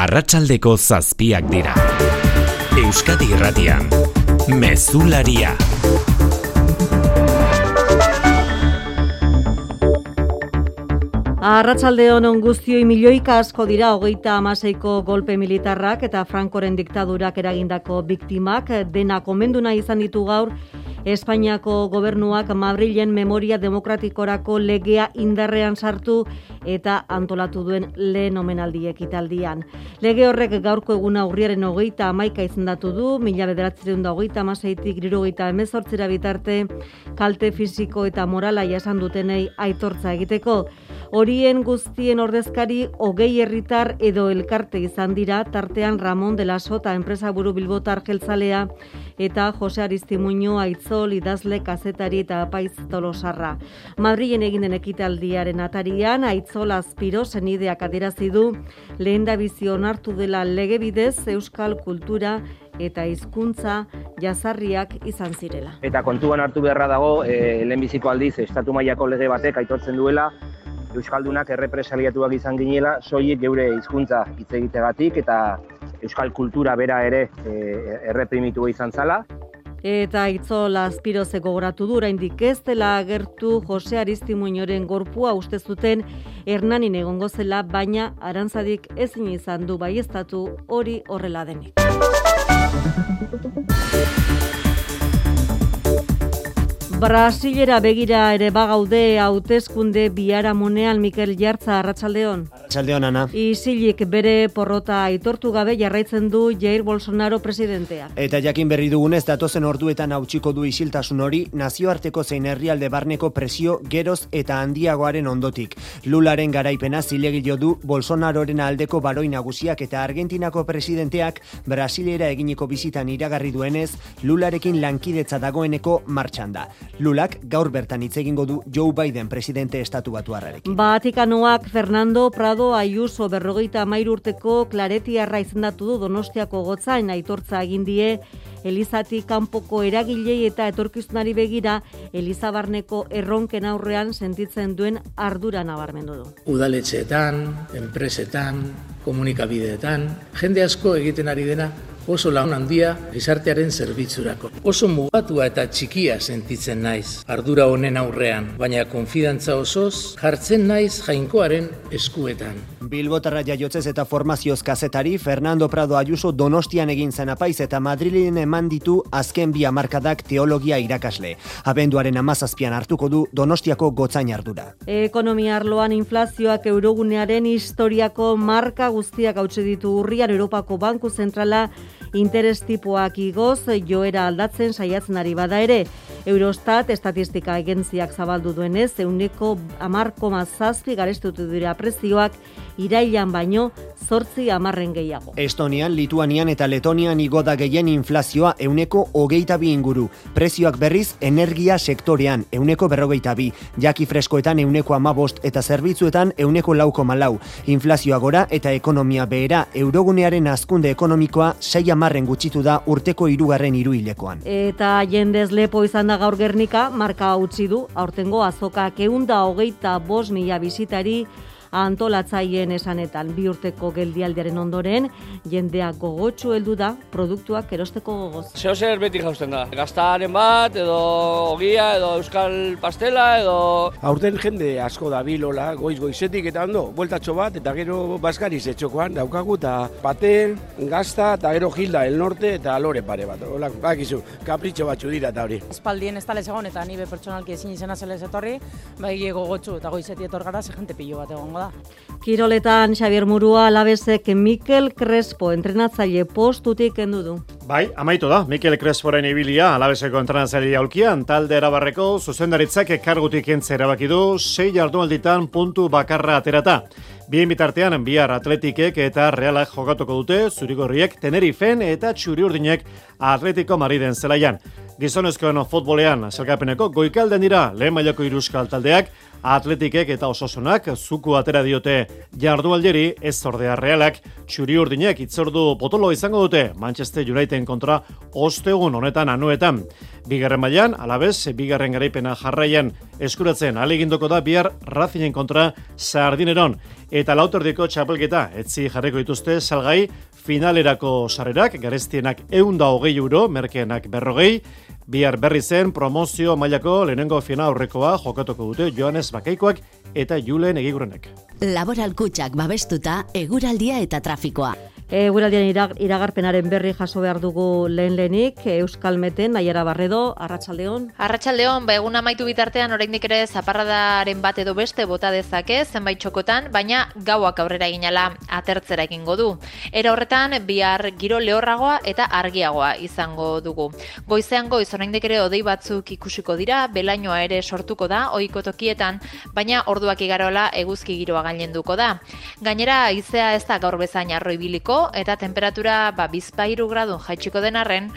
arratsaldeko zazpiak dira. Euskadi irratian, mezularia. Arratsalde honon guztioi milioika asko dira hogeita amaseiko golpe militarrak eta Frankoren diktadurak eragindako biktimak dena komenduna izan ditu gaur Espainiako gobernuak Madrilen memoria demokratikorako legea indarrean sartu eta antolatu duen lehen omenaldi ekitaldian. Lege horrek gaurko eguna urriaren hogeita amaika izendatu du, mila bederatzen da hogeita amaseitik girogeita emezortzera bitarte kalte fisiko eta morala jasan dutenei aitortza egiteko. Horien guztien ordezkari hogei herritar edo elkarte izan dira, tartean Ramon de la Sota enpresa buru bilbotar jeltzalea eta Jose Aristimuño aitzol idazle kazetari eta apaiz tolosarra. Madrilen egin den ekitaldiaren atarian, aitzol azpiro zenideak adirazi du lehen da bizion hartu dela lege bidez euskal kultura eta hizkuntza jazarriak izan zirela. Eta kontuan hartu beharra dago, e, lehenbiziko aldiz, estatu mailako lege batek aitortzen duela, Euskaldunak errepresaliatuak izan ginela, soilik geure hizkuntza hitz egitegatik eta euskal kultura bera ere e, erreprimitu izan zala. Eta itzol azpiroze gogoratu du oraindik ez dela agertu Jose Aristimuñoren gorpua uste zuten Hernanin egongo zela, baina arantzadik ezin izan du baiestatu hori horrela denik. Brasilera begira ere bagaude hauteskunde biaramonean Mikel Jartza Arratsaldeon. Arratsaldeon ana. Isilik bere porrota aitortu gabe jarraitzen du Jair Bolsonaro presidentea. Eta jakin berri dugunez datozen orduetan hautsiko du isiltasun hori nazioarteko zein herrialde barneko presio geroz eta handiagoaren ondotik. Lularen garaipena zilegilo du Bolsonaroren aldeko baroi nagusiak eta Argentinako presidenteak Brasilera eginiko bizitan iragarri duenez Lularekin lankidetza dagoeneko martxan da. Lulak gaur bertan hitz egingo du Joe Biden presidente estatu batuarrarekin. Vatikanoak Fernando Prado Ayuso berrogeita amairu urteko klaretiarra izendatu du Donostiako gotzain aitortza egin die Elizati kanpoko eragilei eta etorkizunari begira Elizabarneko erronken aurrean sentitzen duen ardura nabarmendu du. Udaletxeetan, enpresetan, komunikabideetan, jende asko egiten ari dena oso lan handia gizartearen zerbitzurako. Oso mugatua eta txikia sentitzen naiz ardura honen aurrean, baina konfidantza osoz jartzen naiz jainkoaren eskuetan. Bilbotarra jaiotzez eta formazioz kazetari Fernando Prado Ayuso Donostian egin zen apaiz eta Madrilen eman ditu azken bi hamarkadak teologia irakasle. Abenduaren amazazpian hartuko du Donostiako gotzain ardura. Ekonomia arloan inflazioak eurogunearen historiako marka guztiak hautsi ditu urrian Europako Banku Zentrala interes tipoak igoz joera aldatzen saiatzen ari bada ere. Eurostat estatistika agentziak zabaldu duenez, euneko amarkoma zazpi garestutu dira prezioak irailan baino zortzi amarren gehiago. Estonian, Lituanian eta Letonian igoda gehien inflazioa euneko hogeita bi inguru. Prezioak berriz energia sektorean euneko berrogeita bi. Jaki freskoetan euneko amabost eta zerbitzuetan euneko lauko malau. Inflazioa gora eta ekonomia behera eurogunearen azkunde ekonomikoa sei amarren gutxitu da urteko irugarren iruilekoan. Eta jendez lepo izan da gaur gernika, marka utzi du, aurtengo azokak eunda hogeita bos mila bizitari antolatzaien esanetan bi urteko geldialdiaren ondoren jendea gogotsu heldu da produktuak erosteko gogoz. Zeo zer beti jausten da. Gaztaren bat, edo ogia, edo euskal pastela, edo... Aurten jende asko da bilola, goiz goizetik eta ondo, bueltatxo bat, eta gero baskariz etxokoan daukagu, eta paten, gazta, eta gero gilda, el norte, eta lore pare bat. Ola, bakizu, kapritxo batzu dira eta hori. Espaldien ez talez egon, eta nibe pertsonalki ezin izena zelez etorri, bai gogotsu eta goizeti etor gara, ze jente pilo bat egongo da. Kiroletan Xavier Murua alabezek Mikel Crespo entrenatzaile postutik kendu du. Bai, amaitu da, Mikel Cresporen ibilia alabezeko entrenatzaile aulkian, talde erabarreko zuzendaritzak ekargutik entze erabaki du, sei jardunalditan puntu bakarra aterata. Bien bitartean, bihar atletikek eta realak jokatuko dute, zurigorriek Tenerifen eta txuri urdinek atletiko mariden zelaian. Gizonezkoen futbolean, zelkapeneko goikalden dira lehen mailako iruskal taldeak, atletikek eta ososunak zuku atera diote jardualderi ez ordea realak txuri urdinek itzordu potolo izango dute Manchester Uniteden kontra ostegun honetan anuetan. Bigarren mailan alabez, bigarren garaipena jarraian eskuratzen alegindoko da bihar Racingen kontra Sardineron. Eta lautordiko txapelketa, etzi jarriko dituzte salgai finalerako sarrerak, garestienak eunda hogei euro, merkeenak berrogei, bihar berri zen promozio mailako lehenengo fina aurrekoa jokatuko dute Joanes Bakaikoak eta Julen Egigurenek. Laboral kutsak babestuta, eguraldia eta trafikoa. Eguraldian iragarpenaren berri jaso behar dugu lehen lehenik, Euskal Meten, Naiara Barredo, Arratxaldeon. Arratxaldeon, ba, egun amaitu bitartean oraindik ere zaparradaren bat edo beste bota dezake zenbait txokotan, baina gauak aurrera eginala atertzera egingo du. Era horretan, bihar giro lehorragoa eta argiagoa izango dugu. Goizean goiz oraindik ere odei batzuk ikusiko dira, belainoa ere sortuko da, ohiko tokietan, baina orduak igarola eguzki giroa gailenduko da. Gainera, izea ez da gaur bezain arroibiliko, eta temperatura ba, bizpairu gradu jaitsiko denarren,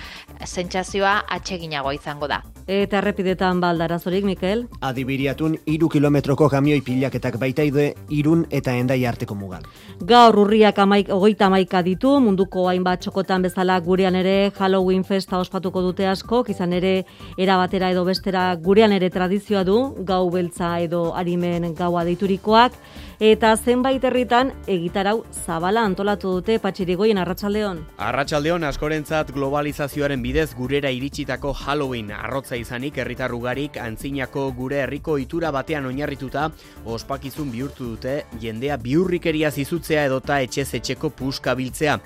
sentsazioa atseginagoa izango da. Eta errepidetan baldarazorik, Mikel? Adibiriatun, iru kilometroko kamioi pilaketak baitaide irun eta endai arteko mugan. Gaur urriak amaik, ogeita amaika ditu, munduko hainbat txokotan bezala gurean ere Halloween festa ospatuko dute asko, izan ere erabatera edo bestera gurean ere tradizioa du, gau beltza edo arimen gaua deiturikoak, eta zenbait herritan egitarau zabala antolatu dute patxirigoien arratsaldeon. Arratsaldeon askorentzat globalizazioaren bidez gurera iritsitako Halloween arrotza izanik herritarrugarik antzinako gure herriko itura batean oinarrituta ospakizun bihurtu dute jendea biurrikeria zizutzea edota etxez etxeko puska biltzea.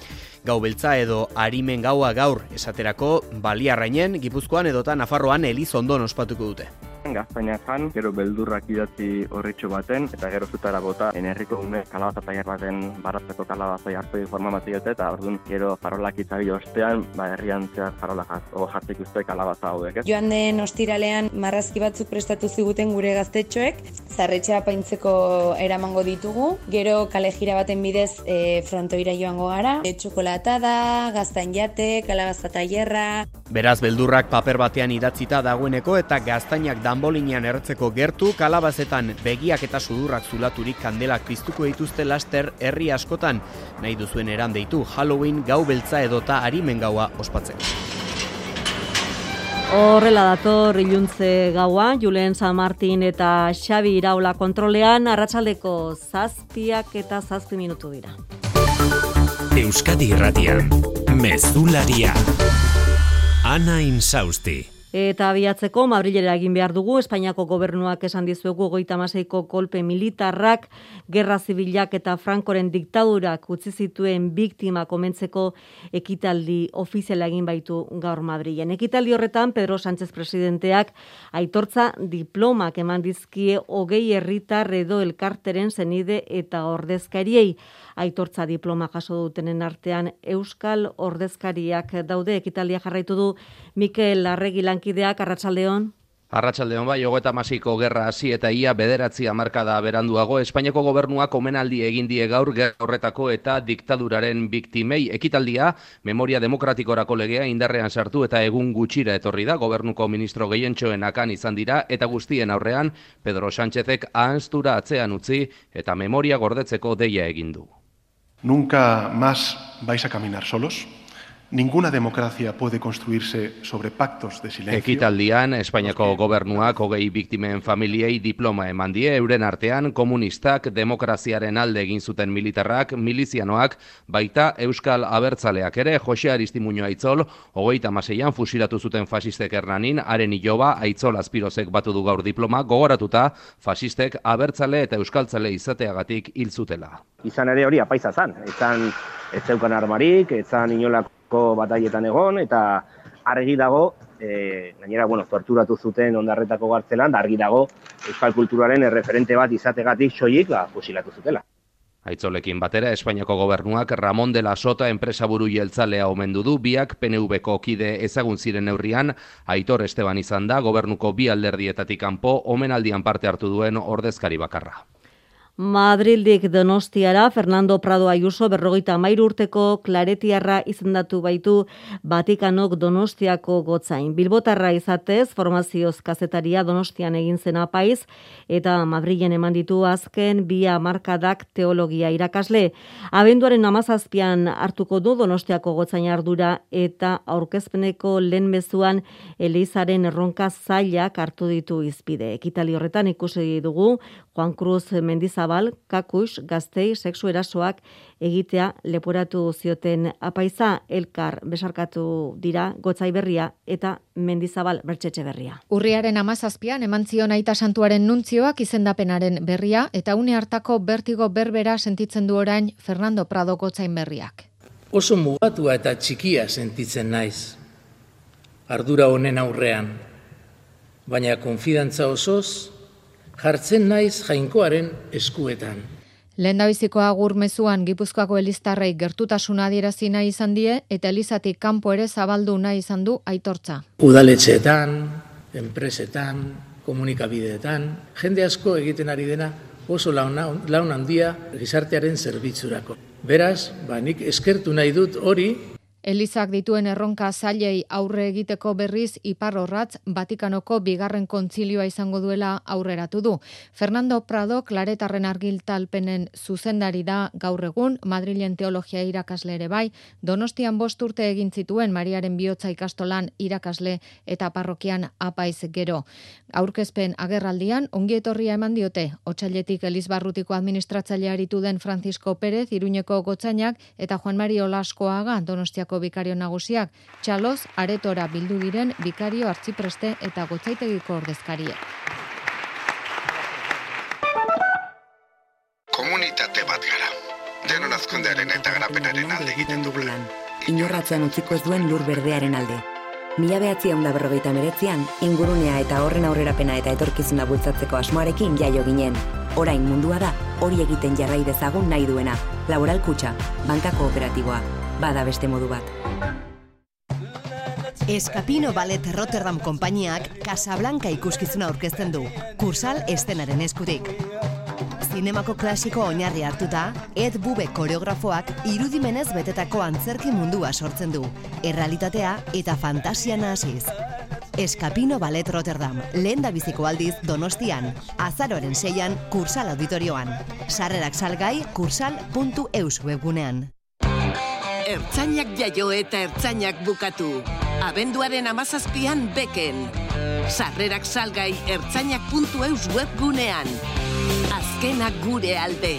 Gau beltza edo arimen gaua gaur esaterako baliarrainen, gipuzkoan edota Nafarroan elizondon ospatuko dute gaztaina jan, gero beldurrak idatzi horretxo baten, eta gero zutara bota, enerriko une kalabaza taier baten baratzeko kalabaza jartu informazio dute, eta orduan gero farolak itzabi ostean, ba, herrian zehar farola o jartik uste kalabaza hauek, Joan den ostiralean marrazki batzuk prestatu ziguten gure gaztetxoek, zarretxea paintzeko eramango ditugu, gero kale jira baten bidez e, frontoira joango gara, e, txokolatada, gaztain jate, kalabaza tailerra. Beraz, beldurrak paper batean idatzita dagoeneko eta gaztainak danbolinean erretzeko gertu, kalabazetan begiak eta sudurrak zulaturik kandelak piztuko dituzte laster herri askotan, nahi duzuen eran deitu Halloween gau beltza edota arimen gaua ospatzen. Horrela dator iluntze gaua, Julen San Martin eta Xabi Iraula kontrolean, arratsaldeko zazpiak eta zazpi minutu dira. Euskadi Irratian, Mezularia, Ana Insausti. Eta abiatzeko, Madrilera egin behar dugu, Espainiako gobernuak esan dizuegu goita maseiko kolpe militarrak, gerra zibilak eta frankoren diktadurak utzi zituen biktima komentzeko ekitaldi ofiziala egin baitu gaur Madrilen. Ekitaldi horretan, Pedro Sánchez presidenteak aitortza diplomak eman dizkie hogei herritar edo elkarteren zenide eta ordezkariei aitortza diploma jaso dutenen artean Euskal ordezkariak daude. Ekitaldia jarraitu du Mikel Larregi lankideak. Arratsaldeon Arratsaldeon bai, hogeita masiko gerra hasi eta ia bederatzi amarkada beranduago, Espainiako gobernuak omenaldi egin die gaur horretako eta diktaduraren biktimei. Ekitaldia, memoria demokratikorako legea indarrean sartu eta egun gutxira etorri da, gobernuko ministro gehientxoen akan izan dira, eta guztien aurrean, Pedro Sánchezek ahanztura atzean utzi eta memoria gordetzeko deia egin du. Nunca más vais a caminar solos. Ninguna democracia puede construirse sobre pactos de silencio. Ekitaldian, Espainiako gobernuak hogei biktimen familiei diploma eman die, euren artean komunistak, demokraziaren alde egin zuten militarrak, milizianoak, baita Euskal Abertzaleak ere, Jose Aristimuño Aitzol, hogei tamaseian fusilatu zuten fasistek ernanin, haren iloba, Aitzol Azpirozek batu du gaur diploma, gogoratuta, fasistek Abertzale eta Euskaltzale izateagatik hil zutela. Izan ere hori apaiza zan, ezan ez zeukan armarik, ezan inolako bataietan egon, eta argi dago, e, gainera, bueno, torturatu zuten ondarretako gartzelan, da argi dago euskal kulturaren erreferente bat izategatik soilik, ba, fusilatu zutela. Aitzolekin batera, Espainiako gobernuak Ramon de la Sota enpresaburu jeltzalea omendu du, biak PNV-ko kide ezagun ziren neurrian, Aitor Esteban izan da, gobernuko bi alderdietatik kanpo omenaldian parte hartu duen ordezkari bakarra. Madrildik donostiara, Fernando Prado Ayuso berrogeita mairu urteko klaretiarra izendatu baitu Vatikanok donostiako gotzain. Bilbotarra izatez, formazioz kazetaria donostian egin zen apaiz, eta Madrilen eman ditu azken bia markadak teologia irakasle. Abenduaren amazazpian hartuko du donostiako gotzain ardura eta aurkezpeneko lehen mezuan Elizaren erronka zailak hartu ditu izpide. Ekitali horretan ikusi dugu Juan Cruz Mendizabal, kakus, gaztei, sexu erasoak egitea leporatu zioten apaiza elkar besarkatu dira gotzai berria eta Mendizabal bertxetxe berria. Urriaren amazazpian eman zion aita santuaren nuntzioak izendapenaren berria eta une hartako bertigo berbera sentitzen du orain Fernando Prado gotzain berriak. Oso mugatua eta txikia sentitzen naiz. Ardura honen aurrean. Baina konfidantza osoz, jartzen naiz jainkoaren eskuetan. Lehendabiziko agur mezuan Gipuzkoako Eliztarrei gertutasuna adierazi nahi izan die eta Elizatik kanpo ere zabaldu nahi izan du aitortza. Udaletxeetan, enpresetan, komunikabideetan, jende asko egiten ari dena oso launa, laun handia gizartearen zerbitzurako. Beraz, ba, nik eskertu nahi dut hori Elizak dituen erronka zailei aurre egiteko berriz iparrorratz Vatikanoko bigarren kontzilioa izango duela aurreratu du. Fernando Prado klaretarren argiltalpenen zuzendari da gaur egun Madrilen teologia irakasle ere bai, Donostian bost urte egin zituen Mariaren bihotza ikastolan irakasle eta parrokian apaiz gero. Aurkezpen agerraldian ongi etorria eman diote Otsailetik Elizbarrutiko administratzaile aritu den Francisco Pérez Iruñeko gotzainak eta Juan Mario Laskoaga Donostiako bikario nagusiak, txaloz, aretora bildu diren bikario artzipreste eta gotzaitegiko ordezkarie. Komunitate bat gara. Denon azkundearen eta garapenaren alde egiten dugulan. Inorratzen utziko ez duen lur berdearen alde. Mila behatzi da berrogeita meretzian, ingurunea eta horren aurrerapena eta etorkizuna bultzatzeko asmoarekin jaio ginen. Orain mundua da, hori egiten jarrai dezagun nahi duena. Laboral kutsa, banka kooperatiboa, bada beste modu bat. Eskapino Ballet Rotterdam konpainiak Casablanca ikuskizuna aurkezten du. Kursal estenaren eskutik. Zinemako klasiko oinarri hartuta, Ed Bube koreografoak irudimenez betetako antzerki mundua sortzen du. Errealitatea eta fantasia nahasiz. Eskapino Ballet Rotterdam, lehen da biziko aldiz Donostian, azaroren seian Kursal Auditorioan. Sarrerak salgai kursal.eus webgunean. Ertzainak jaio eta ertzainak bukatu. Abenduaren amazazpian beken. Sarrerak salgai ertzainak.eus webgunean. Azkenak gure alde.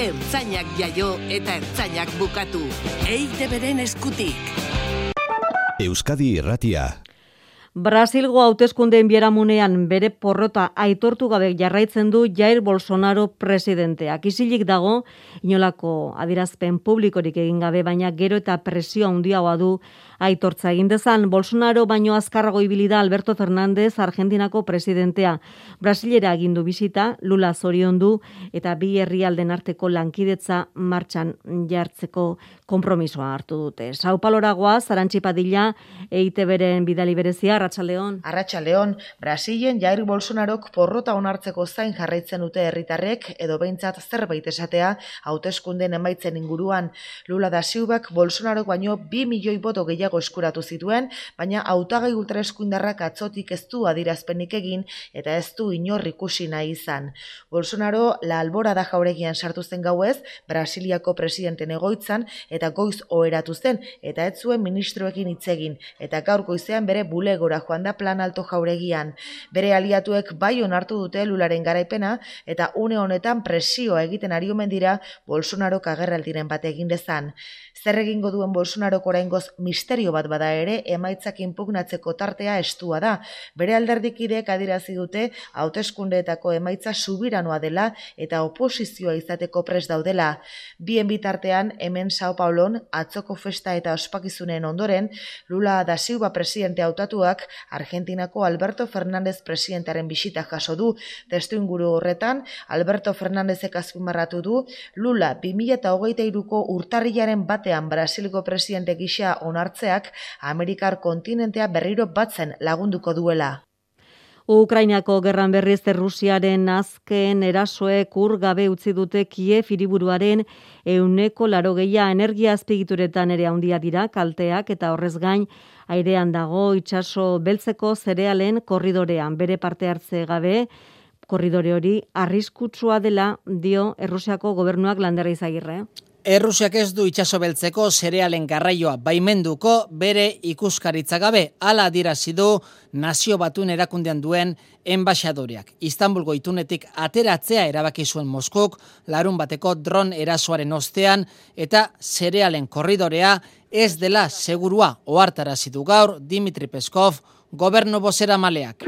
Ertzainak jaio eta ertzainak bukatu. Eite beren eskutik. Euskadi Irratia. Brasilgo hauteskundeen bieramunean bere porrota aitortu gabe jarraitzen du Jair Bolsonaro presidenteak. Isilik dago, inolako adirazpen publikorik egin gabe, baina gero eta presio handiagoa du aitortza egin dezan Bolsonaro baino azkarrago ibili da Alberto Fernández Argentinako presidentea. Brasilera egin du bisita, Lula zoriondu eta bi herrialden arteko lankidetza martxan jartzeko konpromisoa hartu dute. Sao Pauloragoa Zarantzi Padilla EITBren bidali berezia Arratsaldeon. Arratsaldeon, Brasilen Jair Bolsonarok porrota onartzeko zain jarraitzen dute herritarrek edo behintzat zerbait esatea hauteskunden emaitzen inguruan Lula da Silvak Bolsonarok baino 2 milioi boto gehiago gehiago eskuratu zituen, baina hautagai ultraeskuindarrak atzotik ez du adirazpenik egin eta ez du inor ikusi nahi izan. Bolsonaro la albora da jauregian sartu zen gauez, Brasiliako presidenten egoitzan eta goiz oheratu zen eta ez zuen ministroekin hitz egin eta gaur goizean bere bulegora joan da plan alto jauregian. Bere aliatuek bai onartu dute lularen garaipena eta une honetan presioa egiten ari omen dira Bolsonaro kagerraldiren bat egin dezan. Zer egingo duen Bolsonaro oraingoz misterio bat bada ere emaitzak inpugnatzeko tartea estua da. Bere alderdikideek adirazi dute hauteskundeetako emaitza subiranoa dela eta oposizioa izateko pres daudela. Bien bitartean hemen Sao Paulon atzoko festa eta ospakizunen ondoren Lula da Silva presidente hautatuak Argentinako Alberto Fernández presidentaren bisita jaso du. Testu inguru horretan Alberto Fernándezek azpimarratu du Lula 2023ko urtarrilaren bate batean Brasilgo presidente gisa onartzeak Amerikar kontinentea berriro batzen lagunduko duela. Ukrainako gerran berriz Rusiaren azken erasoek ur gabe utzi dute Kiev hiriburuaren euneko laro geia energia azpigituretan ere handia dira kalteak eta horrez gain airean dago itsaso beltzeko zerealen korridorean bere parte hartze gabe korridore hori arriskutsua dela dio Errusiako gobernuak landerra izagirre. Errusiak ez du itxaso beltzeko zerealen garraioa baimenduko bere ikuskaritza gabe ala adirazi du nazio batun erakundean duen enbaixadoreak. Istanbulgo itunetik ateratzea erabaki zuen Moskuk larun bateko dron erasoaren ostean eta zerealen korridorea ez dela segurua ohartarazi du gaur Dimitri Peskov gobernu bozera maleak.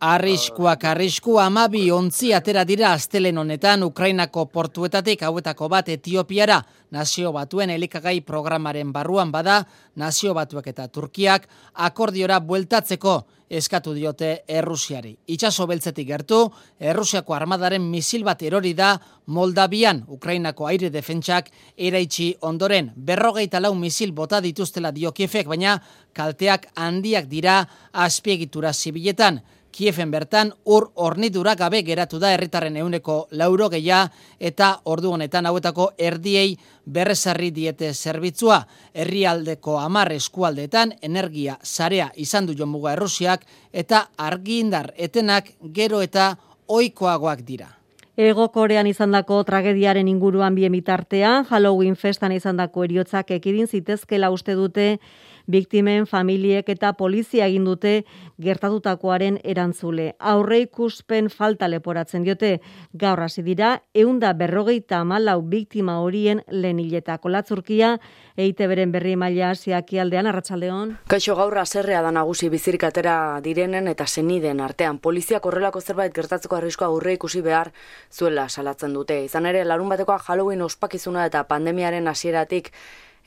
Arriskuak arrisku amabi ontzi atera dira astelen honetan Ukrainako portuetatik hauetako bat Etiopiara nazio batuen elikagai programaren barruan bada nazio batuak eta Turkiak akordiora bueltatzeko eskatu diote Errusiari. Itxaso beltzetik gertu, Errusiako armadaren misil bat erori da Moldabian Ukrainako aire defentsak eraitsi ondoren. Berrogeita lau misil bota dituztela dio baina kalteak handiak dira azpiegitura zibiletan. Kiefen bertan ur ornidura gabe geratu da herritarren euneko lauro geia eta ordu honetan hauetako erdiei berrezarri diete zerbitzua. Herrialdeko amar eskualdeetan energia zarea izan du jomuga errusiak eta argindar etenak gero eta oikoagoak dira. Ego Korean izandako tragediaren inguruan bien bitartean, Halloween festan izandako eriotzak ekidin zitezkela uste dute biktimen familiek eta polizia egin dute gertatutakoaren erantzule. Aurre ikuspen falta leporatzen diote gaur hasi dira eunda berrogeita amalau biktima horien lenileta kolatzurkia eite beren berri maila asiaki aldean arratsaldeon. Kaixo gaur aserrea da nagusi bizirik atera direnen eta seniden artean poliziak horrelako zerbait gertatzeko arriskoa aurre ikusi behar zuela salatzen dute. Izan ere larun batekoa Halloween ospakizuna eta pandemiaren hasieratik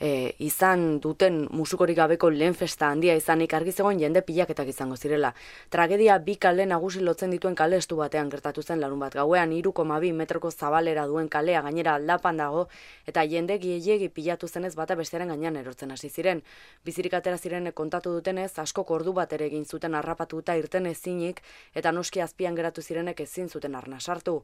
e, izan duten musukorik gabeko lehen festa handia izanik argi zegoen jende pilaketak izango zirela. Tragedia bi kale nagusi lotzen dituen kale estu batean gertatu zen larun bat gauean 3,2 metroko zabalera duen kalea gainera aldapan dago eta jende giegi pilatu zenez bata bestearen gainean erortzen hasi ziren. Bizirik atera ziren kontatu dutenez asko kordu bat ere egin zuten harrapatuta irten ezinik eta noski azpian geratu zirenek ezin zuten arna sartu.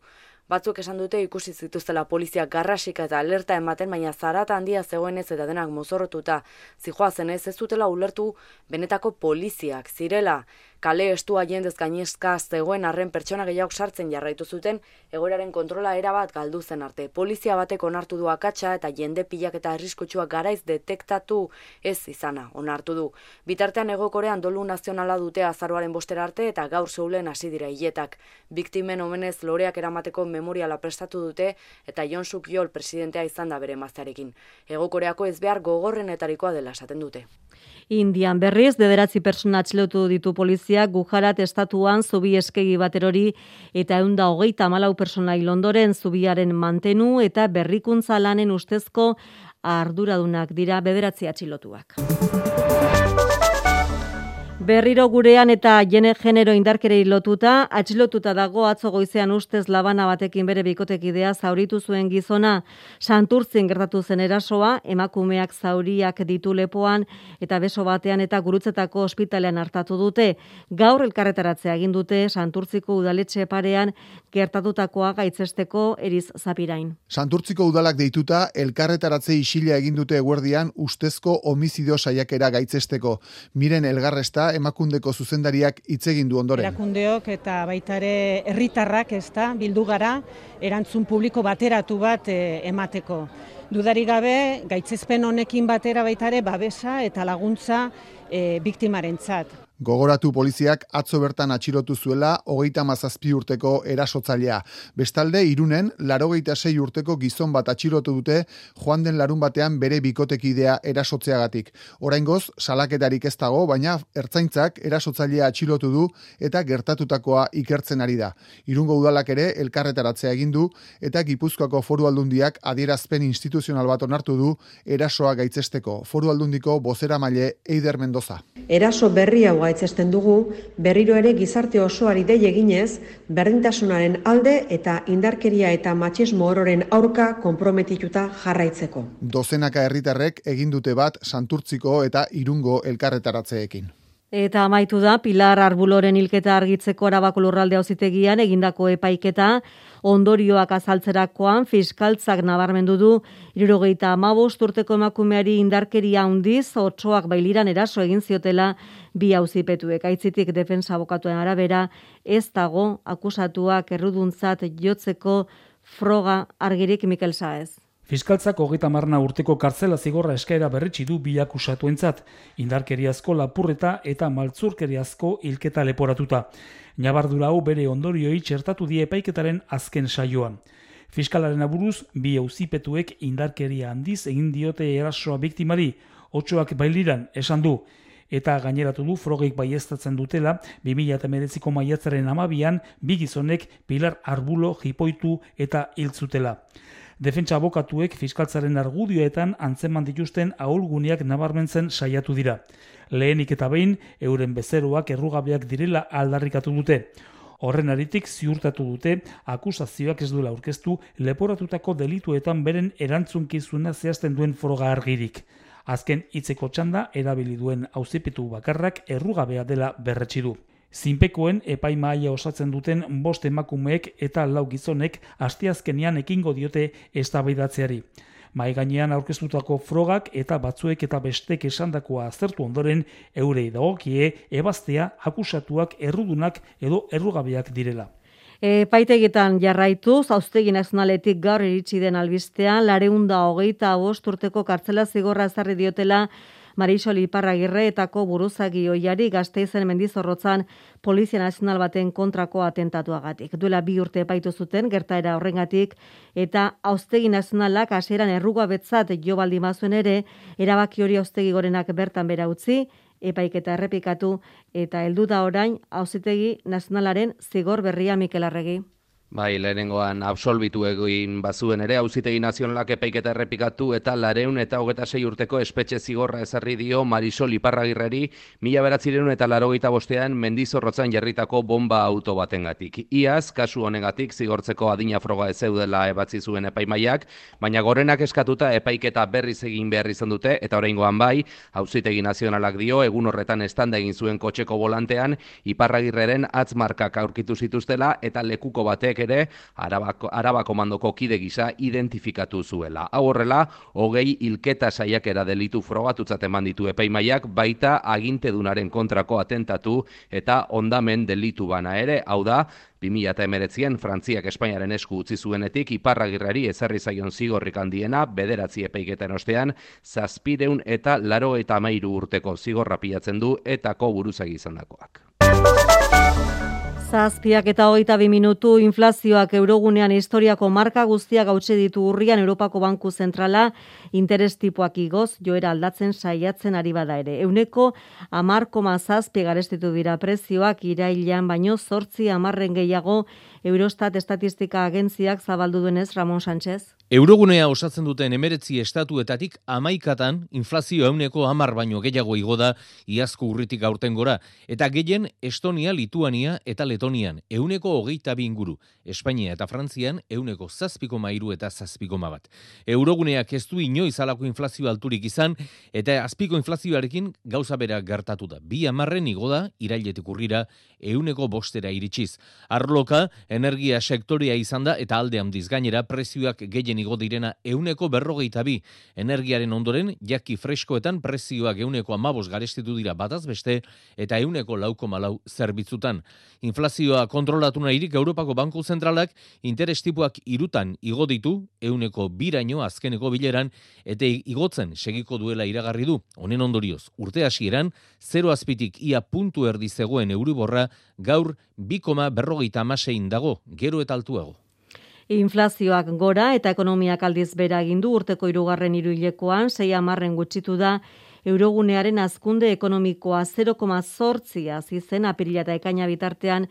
Batzuk esan dute ikusi zituztela polizia garrasika eta alerta ematen, baina zarata handia zegoenez eta denak mozorrotuta. Zijoa zenez ez zutela ulertu benetako poliziak zirela kale estua jendez gainezka zegoen arren pertsona gehiago sartzen jarraitu zuten egoeraren kontrola erabat galdu zen arte. Polizia batek onartu du akatsa eta jende pilak eta arriskutsuak garaiz detektatu ez izana onartu du. Bitartean egokorean dolu nazionala dute azaruaren bostera arte eta gaur zeulen hasi dira hiletak. Biktimen omenez loreak eramateko memoriala prestatu dute eta Jon Suk Yol presidentea izan da bere maztearekin. Egokoreako ez behar gogorrenetarikoa dela esaten dute. Indian berriz, dederatzi persona atxilotu ditu poliziak Gujarat estatuan zubi eskegi baterori eta eunda hogeita malau persona ilondoren zubiaren mantenu eta berrikuntza lanen ustezko arduradunak dira bederatzi atxilotuak. Berriro gurean eta jene genero indarkerei lotuta, atxilotuta dago atzo goizean ustez labana batekin bere bikotekidea zauritu zuen gizona, santurtzin gertatu zen erasoa, emakumeak zauriak ditu lepoan eta beso batean eta gurutzetako ospitalean hartatu dute. Gaur elkarretaratzea egin dute santurtziko udaletxe parean gertatutakoa gaitzesteko eriz zapirain. Santurtziko udalak deituta elkarretaratze isila egin dute eguerdian ustezko homizidio saiakera gaitzesteko. Miren elgarresta emakundeko zuzendariak hitz egin du ondoren. Erakundeok eta baita ere herritarrak, ezta, bildu gara erantzun publiko bateratu bat eh, emateko. Dudari gabe gaitzezpen honekin batera baita ere babesa eta laguntza e, biktimarentzat. Gogoratu poliziak atzo bertan atxilotu zuela hogeita mazazpi urteko erasotzailea. Bestalde, irunen, larogeita sei urteko gizon bat atxilotu dute joan den larun batean bere bikotekidea erasotzeagatik. Oraingoz, salaketarik ez dago, baina ertzaintzak erasotzailea atxilotu du eta gertatutakoa ikertzen ari da. Irungo udalak ere elkarretaratzea egin du eta Gipuzkoako foru aldundiak adierazpen instituzional bat onartu du erasoa gaitzesteko. Foru aldundiko bozera maile Eider Mendoza. Eraso berri hau gaitzesten dugu, berriro ere gizarte osoari dei eginez, berdintasunaren alde eta indarkeria eta matxismo ororen aurka konprometituta jarraitzeko. Dozenaka herritarrek egin dute bat Santurtziko eta Irungo elkarretaratzeekin. Eta amaitu da, Pilar Arbuloren hilketa argitzeko arabako lurralde auzitegian egindako epaiketa, ondorioak azaltzerakoan fiskaltzak nabarmendu du, irurogeita amabost urteko emakumeari indarkeria handiz, otsoak bailiran eraso egin ziotela bi auzipetuek. Aitzitik defensa abokatuen arabera, ez dago akusatuak erruduntzat jotzeko froga argirik Mikel Saez. Fiskaltzak hogeita marna urteko kartzela zigorra eskaera berritsi du bi akusatuentzat, indarkeriazko lapurreta eta maltzurkeriazko hilketa leporatuta. Nabardura hau bere ondorioi txertatu die epaiketaren azken saioan. Fiskalaren aburuz, bi auzipetuek indarkeria handiz egin diote erasoa biktimari, otsoak bailiran esan du, eta gaineratu du frogeik baiestatzen dutela 2008ko maiatzaren amabian bi gizonek Pilar Arbulo jipoitu eta hiltzutela. Defentsa abokatuek fiskaltzaren argudioetan antzeman dituzten ahulguneak nabarmentzen saiatu dira. Lehenik eta behin, euren bezeroak errugabeak direla aldarrikatu dute. Horren aritik ziurtatu dute akusazioak ez duela aurkeztu leporatutako delituetan beren erantzunkizuna zehazten duen foroga argirik. Azken hitzeko txanda erabili duen auzipitu bakarrak errugabea dela berretsi du. Zinpekoen epaimaia osatzen duten bost emakumeek eta lau gizonek asteazkenean ekingo diote eztabaidatzeari. Mai gainean aurkeztutako frogak eta batzuek eta bestek esandakoa aztertu ondoren eurei dagokie ebaztea akusatuak errudunak edo errugabeak direla. Epaitegitan jarraitu, zauztegi nazionaletik gaur iritsi den albistean, lareunda hogeita bost urteko kartzela zigorra ezarri diotela Marisol Iparragirreetako buruzagi oiari gazteizen mendizorrotzan Polizia Nazional baten kontrako atentatuagatik. Duela bi urte epaitu zuten gertaera horrengatik eta austegi nazionalak hasieran erruga betzat jo baldi mazuen ere, erabaki hori austegi gorenak bertan bera utzi, epaiketa errepikatu eta heldu da orain auzitegi nazionalaren zigor berria Mikel Arregi. Bai, lehenengoan absolbitu egin bazuen ere, hauzitegi nazionalak epaiketa errepikatu eta lareun eta hogeta sei urteko espetxe zigorra ezarri dio Marisol Iparragirreri, mila beratzireun eta larogeita bostean mendizorrotzan jarritako bomba auto batengatik. Iaz, kasu honegatik zigortzeko adina froga ez zeudela ebatzi zuen epaimaiak, baina gorenak eskatuta epaiketa berriz egin behar izan dute, eta oraingoan bai, hauzitegi nazionalak dio, egun horretan estanda egin zuen kotxeko volantean, Iparragirreren atzmarkak aurkitu zituztela eta lekuko batek ere arabako, arabako mandoko kide gisa identifikatu zuela. Hau horrela, hogei hilketa saiakera delitu frogatutzat eman ditu epaimaiak, baita agintedunaren kontrako atentatu eta ondamen delitu bana ere, hau da, 2008an Frantziak Espainiaren esku utzi zuenetik iparragirrari ezarri zaion zigorrik handiena bederatzi epeiketen ostean zazpireun eta laro eta amairu urteko zigorra pilatzen du etako buruzagi izan dakoak. Zazpiak eta hogeita bi minutu inflazioak eurogunean historiako marka guztiak gautxe ditu urrian Europako Banku Zentrala interes tipoak igoz joera aldatzen saiatzen ari bada ere. Euneko amar koma zazpi garestitu dira prezioak irailean baino zortzi amarren gehiago Eurostat estatistika agentziak zabaldu duenez Ramon Sánchez. Eurogunea osatzen duten emeretzi estatuetatik amaikatan inflazio euneko amar baino gehiago igo da iazko urritik aurten gora, eta gehien Estonia, Lituania eta Letonian euneko hogeita inguru, Espainia eta Frantzian euneko zazpiko mairu eta zazpiko bat. Euroguneak ez du inoiz alako inflazio alturik izan, eta azpiko inflazioarekin gauza bera gertatu da. Bi amarren igo da, irailetik urrira, euneko bostera iritsiz. Arloka, energia sektoria izan da, eta alde handiz gainera, prezioak gehien igo direna euneko berrogeita bi. Energiaren ondoren, jaki freskoetan prezioak euneko amabos garestitu dira bataz beste, eta euneko lauko malau zerbitzutan. Inflazioa kontrolatu nahirik Europako Banku Zentralak interestipuak irutan igo ditu, euneko biraino azkeneko bileran, eta igotzen segiko duela iragarri du. Honen ondorioz, urte hasieran, 0 azpitik ia puntu erdi zegoen euriborra, gaur 2, berrogeita amasein dago, gero eta altuago. Inflazioak gora eta ekonomiak aldiz bera egin du urteko hirugarren hiruilekoan sei hamarren gutxitu da eurogunearen azkunde ekonomikoa 0,8 hasi zen apirila eta ekaina bitartean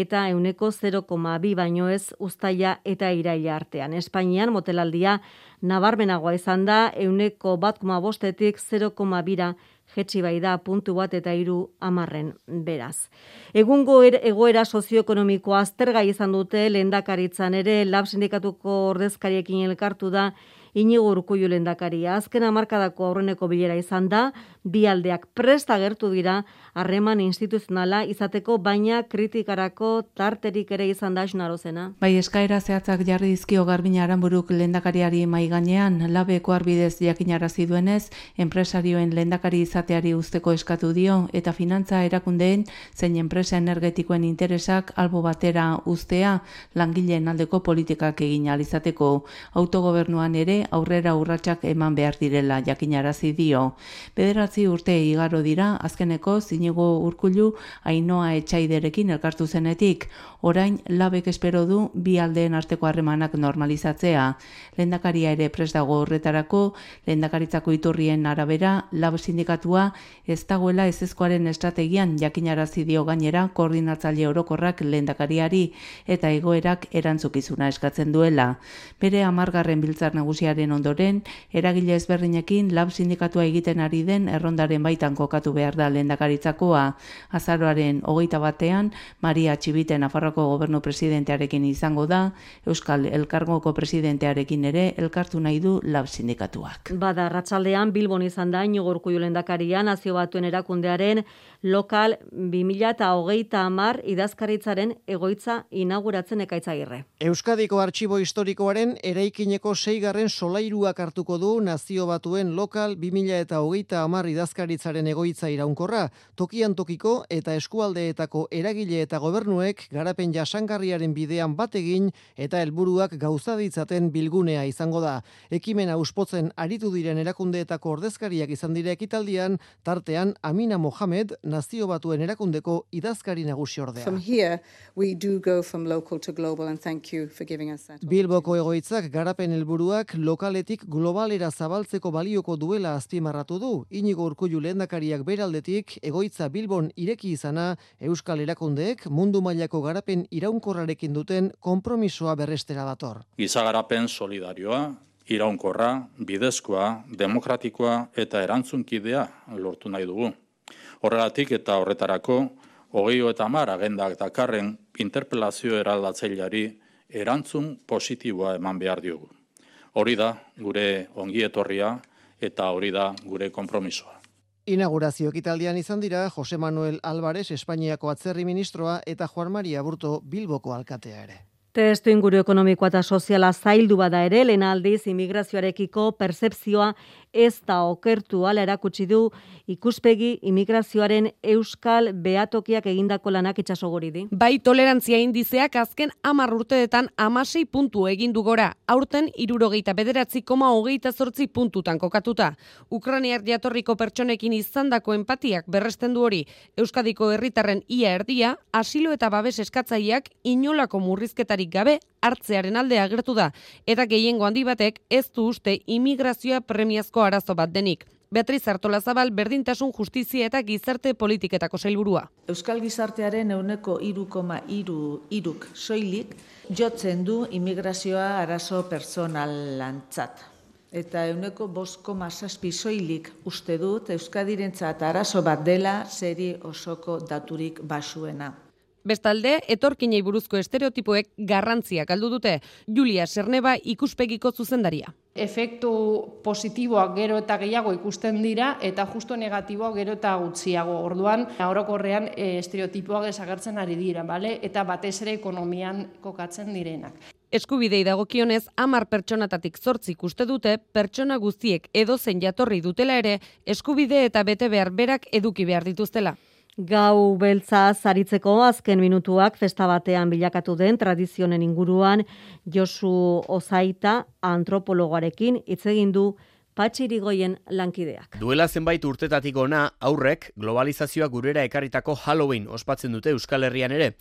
eta euneko 0,2 baino ez ustaia eta iraila artean. Espainian motelaldia nabarmenagoa izan da euneko bat bostetik 0,2 jetxi bai da puntu bat eta hiru amarren beraz. Egungo er, egoera sozioekonomikoa aztergai izan dute lehendakaritzan ere lab sindikatuko ordezkariekin elkartu da Inigo Urkullu lehendakaria azken hamarkadako aurreneko bilera izan da bi aldeak prest agertu dira harreman instituzionala izateko baina kritikarako tarterik ere izan da xnarozena. Bai, eskaera zehatzak jarri dizkio Garbina Aranburuk lehendakariari mai gainean, labeko arbidez jakinarazi duenez, enpresarioen lehendakari izateari usteko eskatu dio eta finantza erakundeen zein enpresa energetikoen interesak albo batera ustea langileen aldeko politikak egin alizateko autogobernuan ere aurrera urratsak eman behar direla jakinarazi dio. Bederatzi urte igaro dira azkeneko zinigo urkulu ainoa etxaiderekin elkartu zenetik, orain labek espero du bi aldeen arteko harremanak normalizatzea. Lehendakaria ere pres dago horretarako, lehendakaritzako iturrien arabera, lab sindikatua ez dagoela ezezkoaren estrategian jakinarazi dio gainera koordinatzaile orokorrak lehendakariari eta egoerak erantzukizuna eskatzen duela. Bere amargarren biltzar nagusiaren ondoren, eragile ezberdinekin lab sindikatua egiten ari den errondaren baitan kokatu behar da lehendakaritzakoa. Azaroaren hogeita batean, Maria Txibite Nafarroko gobernu presidentearekin izango da, Euskal Elkargoko presidentearekin ere elkartu nahi du lab sindikatuak. Bada, ratsaldean Bilbon izan da, inogorku lendakaria nazio batuen erakundearen lokal 2000 eta hogeita amar idazkaritzaren egoitza inauguratzen ekaitza Euskadiko Artxibo Historikoaren eraikineko seigarren solairuak hartuko du nazio batuen lokal 2000 eta hogeita amar idazkaritzaren egoitza iraunkorra, tokian tokiko eta eskualdeetako eragile eta gobernuek garapen jasangarriaren bidean bategin eta helburuak gauza ditzaten bilgunea izango da. Ekimena uspotzen aritu diren erakundeetako ordezkariak izan dira ekitaldian, tartean Amina Mohamed nazio batuen erakundeko idazkari nagusi ordea. From here, we do go from local to global and thank you for giving us that. Bilboko egoitzak garapen helburuak lokaletik globalera zabaltzeko balioko duela azpimarratu du. Inigo Urkullu lehendakariak beraldetik egoitza Bilbon ireki izana Euskal Erakundeek mundu mailako garapen iraunkorrarekin duten konpromisoa berrestera dator. Giza garapen solidarioa, iraunkorra, bidezkoa, demokratikoa eta erantzunkidea lortu nahi dugu. Horregatik eta horretarako, hogeio eta mar agendak dakarren interpelazio eraldatzeileari erantzun positiboa eman behar diogu. Hori da gure ongietorria eta hori da gure konpromisoa. Inaugurazio ekitaldian izan dira Jose Manuel Álvarez Espainiako atzerri ministroa eta Juan Maria Burto Bilboko alkatea ere. Testu inguru ekonomikoa eta soziala zaildu bada ere, lehen aldiz imigrazioarekiko percepzioa ez da okertu ala erakutsi du ikuspegi imigrazioaren euskal beatokiak egindako lanak itxasogori di. Bai tolerantzia indizeak azken amar urteetan amasei puntu egindu gora, aurten irurogeita bederatzi koma hogeita zortzi puntutan kokatuta. Ukraniar jatorriko pertsonekin izandako empatiak berresten du hori, Euskadiko herritarren ia erdia, asilo eta babes eskatzaileak inolako murrizketarik gabe hartzearen alde agertu da, eta gehiengo handi batek ez du uste imigrazioa premiazko arazo bat denik. Beatriz Artola Zabal, berdintasun justizia eta gizarte politiketako sailburua. Euskal gizartearen euneko irukoma iru, iruk soilik jotzen du imigrazioa arazo personalantzat. Eta euneko boskoma saspi soilik uste dut Euskadirentzat arazo bat dela seri osoko daturik basuena. Bestalde, etorkinei buruzko estereotipoek garrantzia galdu dute. Julia Serneba ikuspegiko zuzendaria. Efektu positiboak gero eta gehiago ikusten dira eta justo negatiboak gero eta gutxiago. Orduan, orokorrean e, estereotipoak desagertzen ari dira, bale? eta batez ere ekonomian kokatzen direnak. Eskubidei dagokionez, hamar pertsonatatik zortzi ikuste dute, pertsona guztiek edozen jatorri dutela ere, eskubide eta bete behar berak eduki behar dituztela. Gau beltza zaritzeko azken minutuak festa batean bilakatu den tradizionen inguruan Josu Ozaita antropologoarekin hitz egin du patxirigoien lankideak. Duela zenbait urtetatik ona aurrek globalizazioa gurera ekarritako Halloween ospatzen dute Euskal Herrian ere.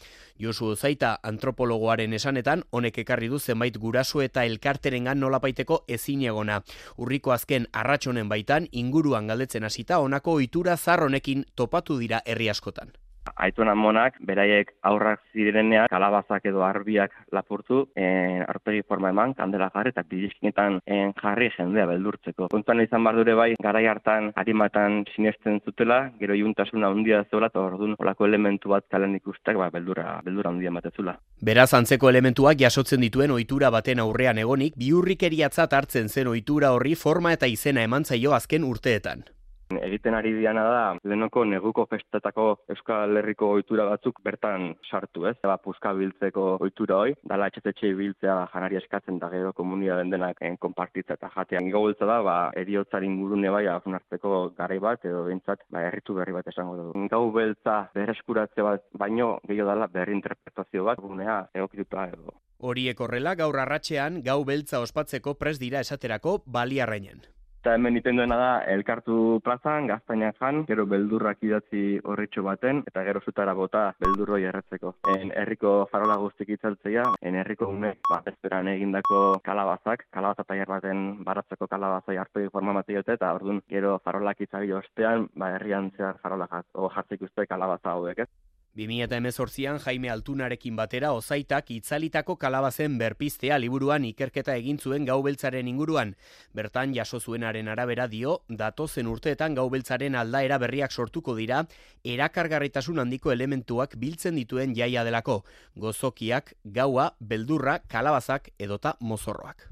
Josu Zaita antropologoaren esanetan honek ekarri du zenbait guraso eta elkarterengan nolapaiteko ezin egona. Urriko azken arratsonen baitan inguruan galdetzen hasita honako ohitura zarronekin topatu dira herri askotan aitona monak, beraiek aurrak zirenean, kalabazak edo arbiak lapurtu, en, arpegi forma eman, kandela jarri, eta bidiskinetan en, jarri jendea beldurtzeko. Kontuan izan bar dure bai, garai hartan harimatan sinesten zutela, gero iuntasuna handia zuela, eta orduan olako elementu bat kalen ikustak, ba, beldura, beldura handia matezula. Beraz, antzeko elementuak jasotzen dituen ohitura baten aurrean egonik, biurrikeriatzat hartzen zen ohitura horri forma eta izena eman zaio azken urteetan. Egiten ari diana da, lehenoko neguko festetako Euskal Herriko ohitura batzuk bertan sartu, ez? Ba, puska biltzeko ohitura hoi, dala etxetetxe biltzea janari eskatzen da gero komunia den denak en, konpartitza eta jatean. Ingo da, ba, eriotzaren ingurune bai afunartzeko garai bat, edo bintzat, ba, erritu berri bat esango dugu. Gau beltza berreskuratze bat, baino gehiago dala berri interpretazio bat, gunea egokituta edo. Horiek horrela gaur arratsean gau beltza ospatzeko pres dira esaterako baliarrainen. Eta hemen iten duena da, elkartu plazan, gaztainak jan, gero beldurrak idatzi horretxo baten, eta gero zutara bota beldurroi erretzeko. En herriko farola guztik itzaltzea, en herriko unek, bat ezperan egindako kalabazak, kalabaza taier baten baratzeko kalabazai hartu forma matiote, eta orduan gero farolak itzari ostean, ba herrian zehar farola jartzik uste kalabaza hauek, ez? 2018an Jaime Altunarekin batera ozaitak itzalitako kalabazen berpiztea liburuan ikerketa egin zuen gaubeltzaren inguruan. Bertan jaso zuenaren arabera dio, datozen urteetan gaubeltzaren aldaera berriak sortuko dira, erakargarritasun handiko elementuak biltzen dituen jaia delako. Gozokiak, gaua, beldurra, kalabazak edota mozorroak.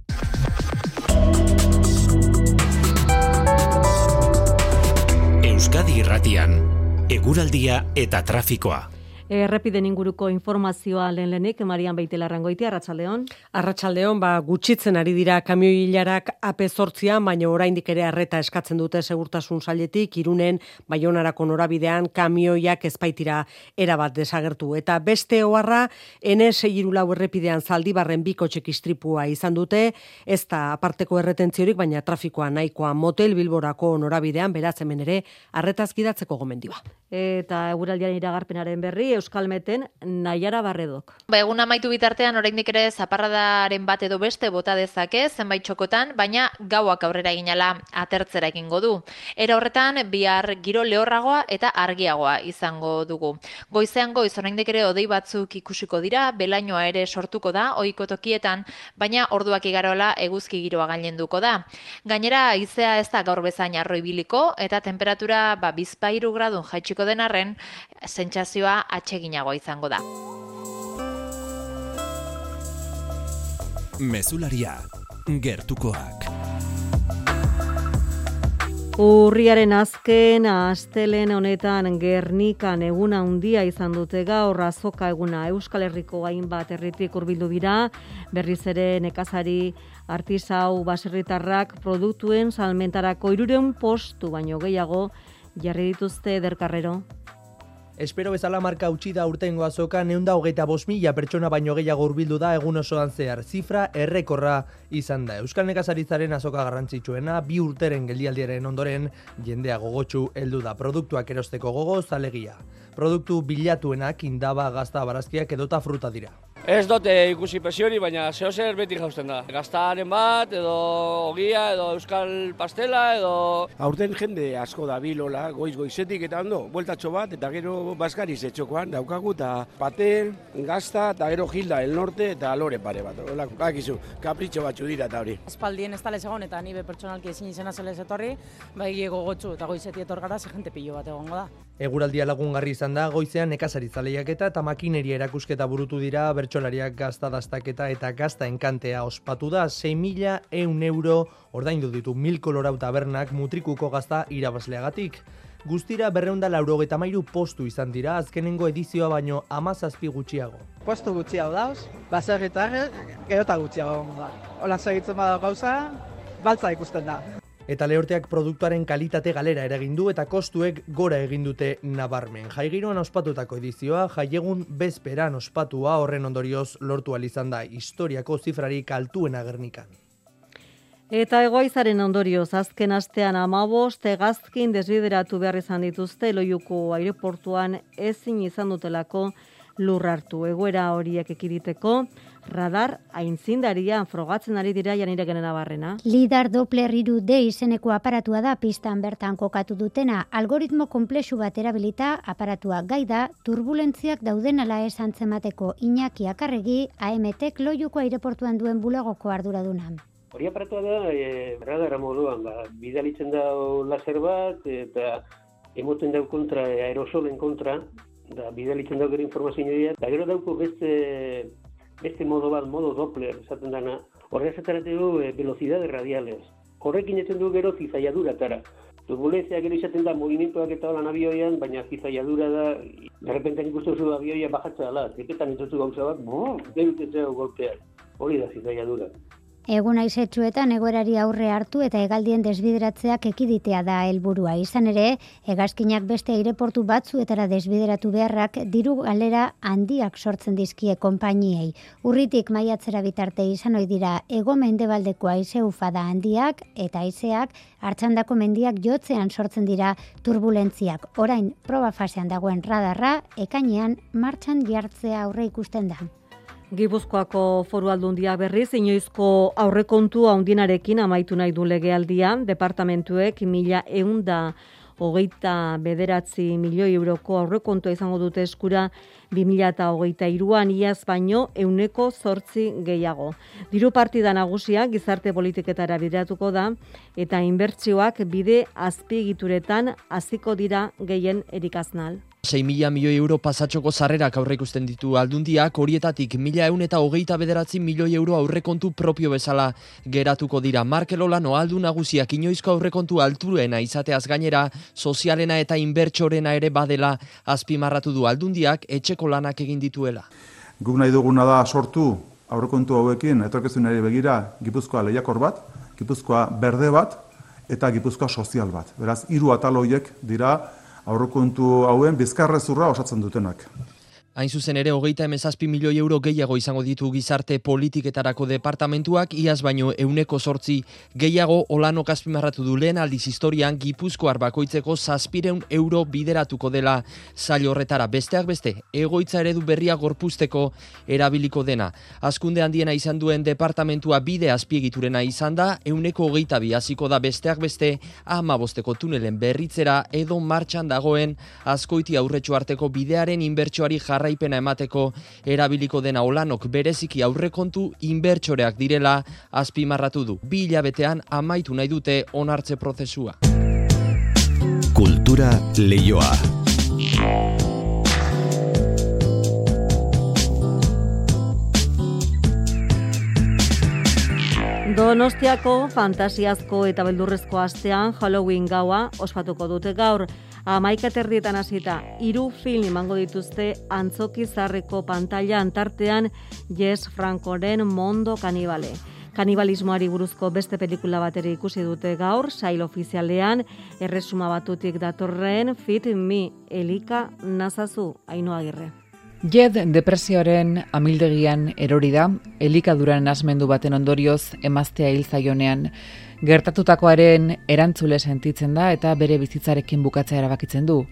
Euskadi irratian, eguraldia eta trafikoa. Errepiden inguruko informazioa lehen lehenik, Marian Beitela Rangoiti, Arratxaldeon. Arratxaldeon, ba, gutxitzen ari dira kamioi hilarak apezortzia, baina oraindik ere arreta eskatzen dute segurtasun sailetik irunen, baionarako norabidean, kamioiak ezpaitira erabat desagertu. Eta beste oharra, ene segiru lau errepidean zaldibarren biko txekistripua izan dute, ez da aparteko erretentziorik, baina trafikoa nahikoa motel bilborako norabidean, beraz hemen ere, arretaz gidatzeko gomendiba. Eta eguraldian iragarpenaren berri, Euskalmeten Naiara Barredok. Ba, egun amaitu bitartean oraindik ere zaparradaren bat edo beste bota dezake zenbait txokotan, baina gauak aurrera eginala atertzera egingo du. Era horretan bihar giro lehorragoa eta argiagoa izango dugu. Goizean goiz oraindik ere odei batzuk ikusiko dira, belainoa ere sortuko da ohiko tokietan, baina orduak igarola eguzki giroa gailenduko da. Gainera haizea ez da gaur bezain arroibiliko eta temperatura ba bizpairu gradun jaitsiko denarren sentsazioa atseginago izango da. Mesularia, gertukoak. Urriaren azken astelen honetan Gernikan eguna handia izan dute gaur azoka eguna Euskal Herriko hainbat herritik hurbildu dira berriz ere nekazari artisau baserritarrak produktuen salmentarako 300 postu baino gehiago jarri dituzte ederkarrero. Espero bezala marka utzi da urtengo azoka neunda hogeita bos mila pertsona baino gehiago urbildu da egun osoan zehar. Zifra errekorra izan da. Euskal Nekazaritzaren azoka garrantzitsuena bi urteren geldialdiaren ondoren jendea gogotsu heldu da produktuak erosteko gogo zalegia. Produktu bilatuenak indaba gazta barazkiak edota fruta dira. Ez dute ikusi presiori, baina zeo zer beti jausten da. Gaztaren bat, edo ogia, edo euskal pastela, edo... Aurten jende asko da bilola, goiz goizetik eta ondo, bueltatxo bat, eta gero baskariz etxokoan daukagu, eta paten, gazta, eta gero gilda, el norte, eta lore pare bat. Ola, bakizu, kapritxo batxu dira eta hori. Espaldien ez tale egon, eta nibe pertsonalki ezin izena zela etorri, bai gogotsu eta goizeti etor gara, ze jente pilo bat egongo da. Eguraldia lagungarri izan da, goizean nekazaritzaleiak eta eta makineria erakusketa burutu dira bertsolariak gazta dastaketa eta gazta enkantea ospatu da 6.000 eun euro ordaindu ditu mil kolorau tabernak mutrikuko gazta irabazleagatik. Guztira berreunda laurogeta mairu postu izan dira azkenengo edizioa baino amazazpi gutxiago. Postu gutxiago dauz, baserritarre, gerota gutxiago da. Hola segitzen bada gauza, baltza ikusten da. Eta lehorteak produktuaren kalitate galera eragin du eta kostuek gora egin dute nabarmen. Jaigiroan ospatutako edizioa, jaiegun bezperan ospatua horren ondorioz lortu izan da historiako zifrari kaltuen agernikan. Eta egoaizaren ondorioz, azken astean amabost, egazkin desbideratu behar izan dituzte, loiuko aireportuan ezin izan dutelako lurrartu. Egoera horiek ekiditeko, radar aintzindaria frogatzen ari dira janire genen abarrena. Lidar Doppler iru D izeneko aparatua da pistan bertan kokatu dutena. Algoritmo komplexu bat erabilita aparatua gaida turbulentziak dauden ala esan zemateko Iñaki Akarregi AMT loiuko aireportuan duen bulegoko arduraduna. Hori aparatua da, e, radara moduan, ba, bidalitzen da laser bat, eta emoten dau kontra, aerosolen kontra, da bidalitzen dauk informazio da gero dauko beste beste modo bat, modo Doppler, esaten dana, horre esatarate du e, velocidades radiales. horrekin etzen du gero zizaiaduratara. Turbulentzia gero izaten da movimientoak eta holan abioian, baina zizaiadura da, derrepenten ikustu zu abioia bajatzea dela, ziketan entzutu gauza bat, bo, gero golpeak. Hori da zizaiadura. Egun aizetsuetan egoerari aurre hartu eta hegaldien desbideratzeak ekiditea da helburua. Izan ere, hegazkinak beste aireportu batzuetara desbideratu beharrak diru galera handiak sortzen dizkie konpainiei. Urritik maiatzera bitarte izan ohi dira ego mendebaldeko aize ufada handiak eta aizeak hartzandako mendiak jotzean sortzen dira turbulentziak. Orain proba fasean dagoen radarra ekainean martxan jartzea aurre ikusten da. Gipuzkoako foru aldundia berriz, inoizko aurrekontu haundinarekin amaitu nahi du legealdia, departamentuek mila eunda hogeita bederatzi milioi euroko aurrekontua izango dute eskura 2008an iaz baino euneko zortzi gehiago. Diru partida nagusia gizarte politiketara bideratuko da eta inbertsioak bide azpigituretan hasiko dira gehien erikaznal. 6 mila milioi euro pasatxoko zarrerak aurreikusten ditu aldundiak, horietatik mila eun eta hogeita bederatzi milioi euro aurrekontu propio bezala geratuko dira. Markelola no aldu nagusiak inoizko aurrekontu alturuena izateaz gainera, sozialena eta inbertsorena ere badela azpimarratu du aldundiak etxeko lanak egin dituela. Guk nahi duguna da sortu aurrekontu hauekin, etorkezunari begira, gipuzkoa lehiakor bat, gipuzkoa berde bat, eta gipuzkoa sozial bat. Beraz, hiru atal horiek dira aurrekontu hauen bizkarrezurra osatzen dutenak. Hain zuzen ere, hogeita emezazpi milioi euro gehiago izango ditu gizarte politiketarako departamentuak, iaz baino euneko sortzi gehiago olano azpimarratu du lehen aldiz historian gipuzko arbakoitzeko zazpireun euro bideratuko dela zail horretara. Besteak beste, egoitza eredu berria gorpusteko erabiliko dena. Azkunde handiena izan duen departamentua bide azpiegiturena izan da, euneko hogeita bi hasiko da besteak beste, ama bosteko tunelen berritzera edo martxan dagoen azkoiti aurretxo arteko bidearen inbertsuari jarra jarraipena emateko erabiliko dena olanok bereziki aurrekontu inbertsoreak direla azpimarratu du. Bi hilabetean amaitu nahi dute onartze prozesua. Kultura leioa. Donostiako fantasiazko eta beldurrezko astean Halloween gaua ospatuko dute gaur amaika terrietan hasita hiru film emango dituzte antzoki zarreko pantalla antartean Yes Francoren Mondo Kanibale. Kanibalismoari buruzko beste pelikula bateri ikusi dute gaur, sail ofizialean, erresuma batutik datorren Fit Me Elika Nazazu Ainoagirre. Jed depresioaren amildegian erori da, elikaduran asmendu baten ondorioz emaztea hil zaionean. Gertatutakoaren erantzule sentitzen da eta bere bizitzarekin bukatzea erabakitzen du.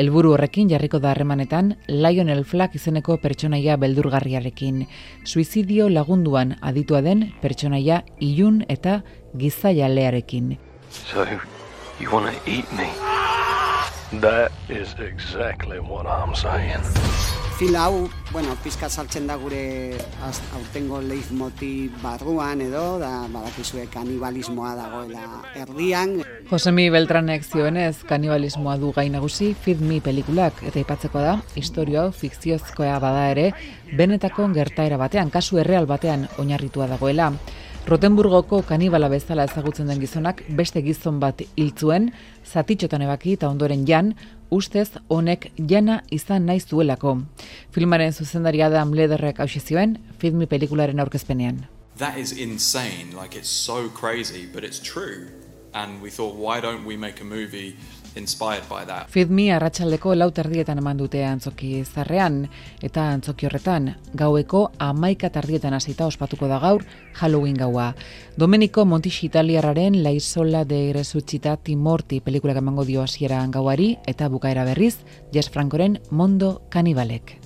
Helburu horrekin jarriko da harremanetan Lionel Flack izeneko pertsonaia beldurgarriarekin. Suizidio lagunduan aditua den pertsonaia ilun eta gizaialearekin. So, you wanna eat me? That is exactly what I'm saying. Fil hau, bueno, pizka saltzen da gure aurtengo leitmotiv barruan edo, da badakizue kanibalismoa dagoela erdian. Josemi Beltranek zioenez, kanibalismoa du gain nagusi Feed Me pelikulak, eta ipatzeko da, historio hau fikziozkoa bada ere, benetako gertaera batean, kasu erreal batean oinarritua dagoela. Rotenburgoko kanibala bezala ezagutzen den gizonak beste gizon bat hiltzuen, zatitxotan ebaki eta ondoren jan, ustez honek jana izan naiz duelako. Filmaren zuzendaria da Lederrek hausi zioen, filmi pelikularen aurkezpenean. That is insane, like it's so crazy, but it's true. And we thought, why don't we make a movie inspired by that. Feed Me arratsaldeko lau terdietan eman dute antzoki zarrean, eta antzoki horretan, gaueko amaika tardietan hasita ospatuko da gaur Halloween gaua. Domenico Montis Italiarraren La Isola de Resucita Timorti pelikulak emango dio hasieran gauari, eta bukaera berriz, Jess Francoren Mondo Kanibalek.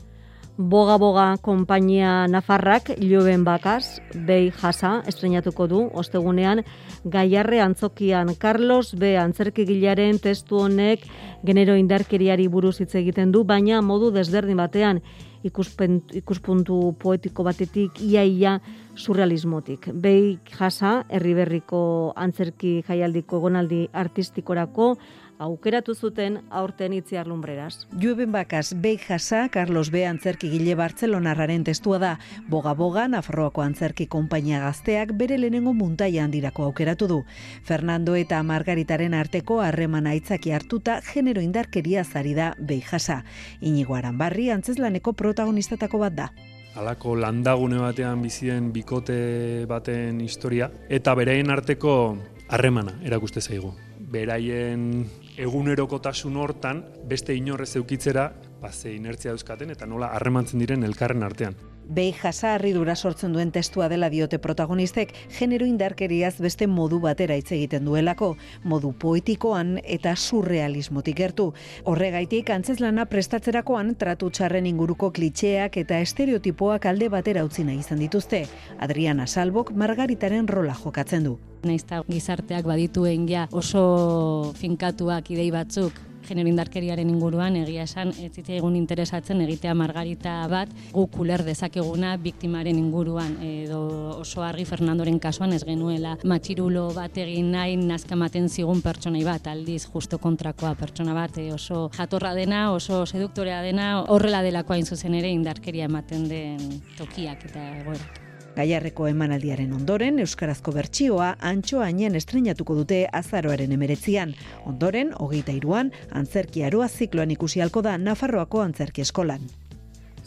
Boga Boga konpainia Nafarrak Lioben Bakaz, Bei Jasa, estrenatuko du, ostegunean, Gaiarre Antzokian, Carlos B. Antzerkigilaren testu honek genero indarkeriari buruz hitz egiten du, baina modu desberdin batean, ikuspuntu poetiko batetik, iaia surrealismotik. Bei Jasa, herriberriko antzerki jaialdiko gonaldi artistikorako, aukeratu zuten aurten itziar lumbreras. Jueben bakaz, beik jasa, Carlos B. antzerki gile Bartzelonarraren testua da. Boga-boga, Nafarroako antzerki konpainia gazteak bere lehenengo muntaia handirako aukeratu du. Fernando eta Margaritaren arteko harreman aitzaki hartuta genero indarkeria zari da beik jasa. Inigo Aranbarri antzeslaneko protagonizatako bat da alako landagune batean bizien bikote baten historia, eta bereien arteko harremana erakuste zaigu. Beraien egunerokotasun hortan beste inorrez eukitzera, ba, ze inertzia euskaten eta nola harremantzen diren elkarren artean. Behi jasa dura sortzen duen testua dela diote protagonistek, genero indarkeriaz beste modu batera hitz egiten duelako, modu poetikoan eta surrealismotik gertu. Horregaitik, antzeslana prestatzerakoan tratu txarren inguruko klitxeak eta estereotipoak alde batera utzi nahi izan dituzte. Adriana Salbok Margaritaren rola jokatzen du. Naizta gizarteak badituen ja oso finkatuak idei batzuk genero indarkeriaren inguruan egia esan ez egun interesatzen egitea margarita bat guk kuler dezakeguna biktimaren inguruan edo oso argi Fernandoren kasuan ez genuela matxirulo bat egin nahi nazkamaten zigun pertsonai bat aldiz justo kontrakoa pertsona bat e, oso jatorra dena oso seduktorea dena horrela delakoa zuzen ere indarkeria ematen den tokiak eta egoerak. Gaiarreko emanaldiaren ondoren, Euskarazko bertsioa antxo hainen estrenatuko dute azaroaren emeretzian. Ondoren, hogeita iruan, antzerki aroa zikloan ikusi halko da Nafarroako antzerki eskolan.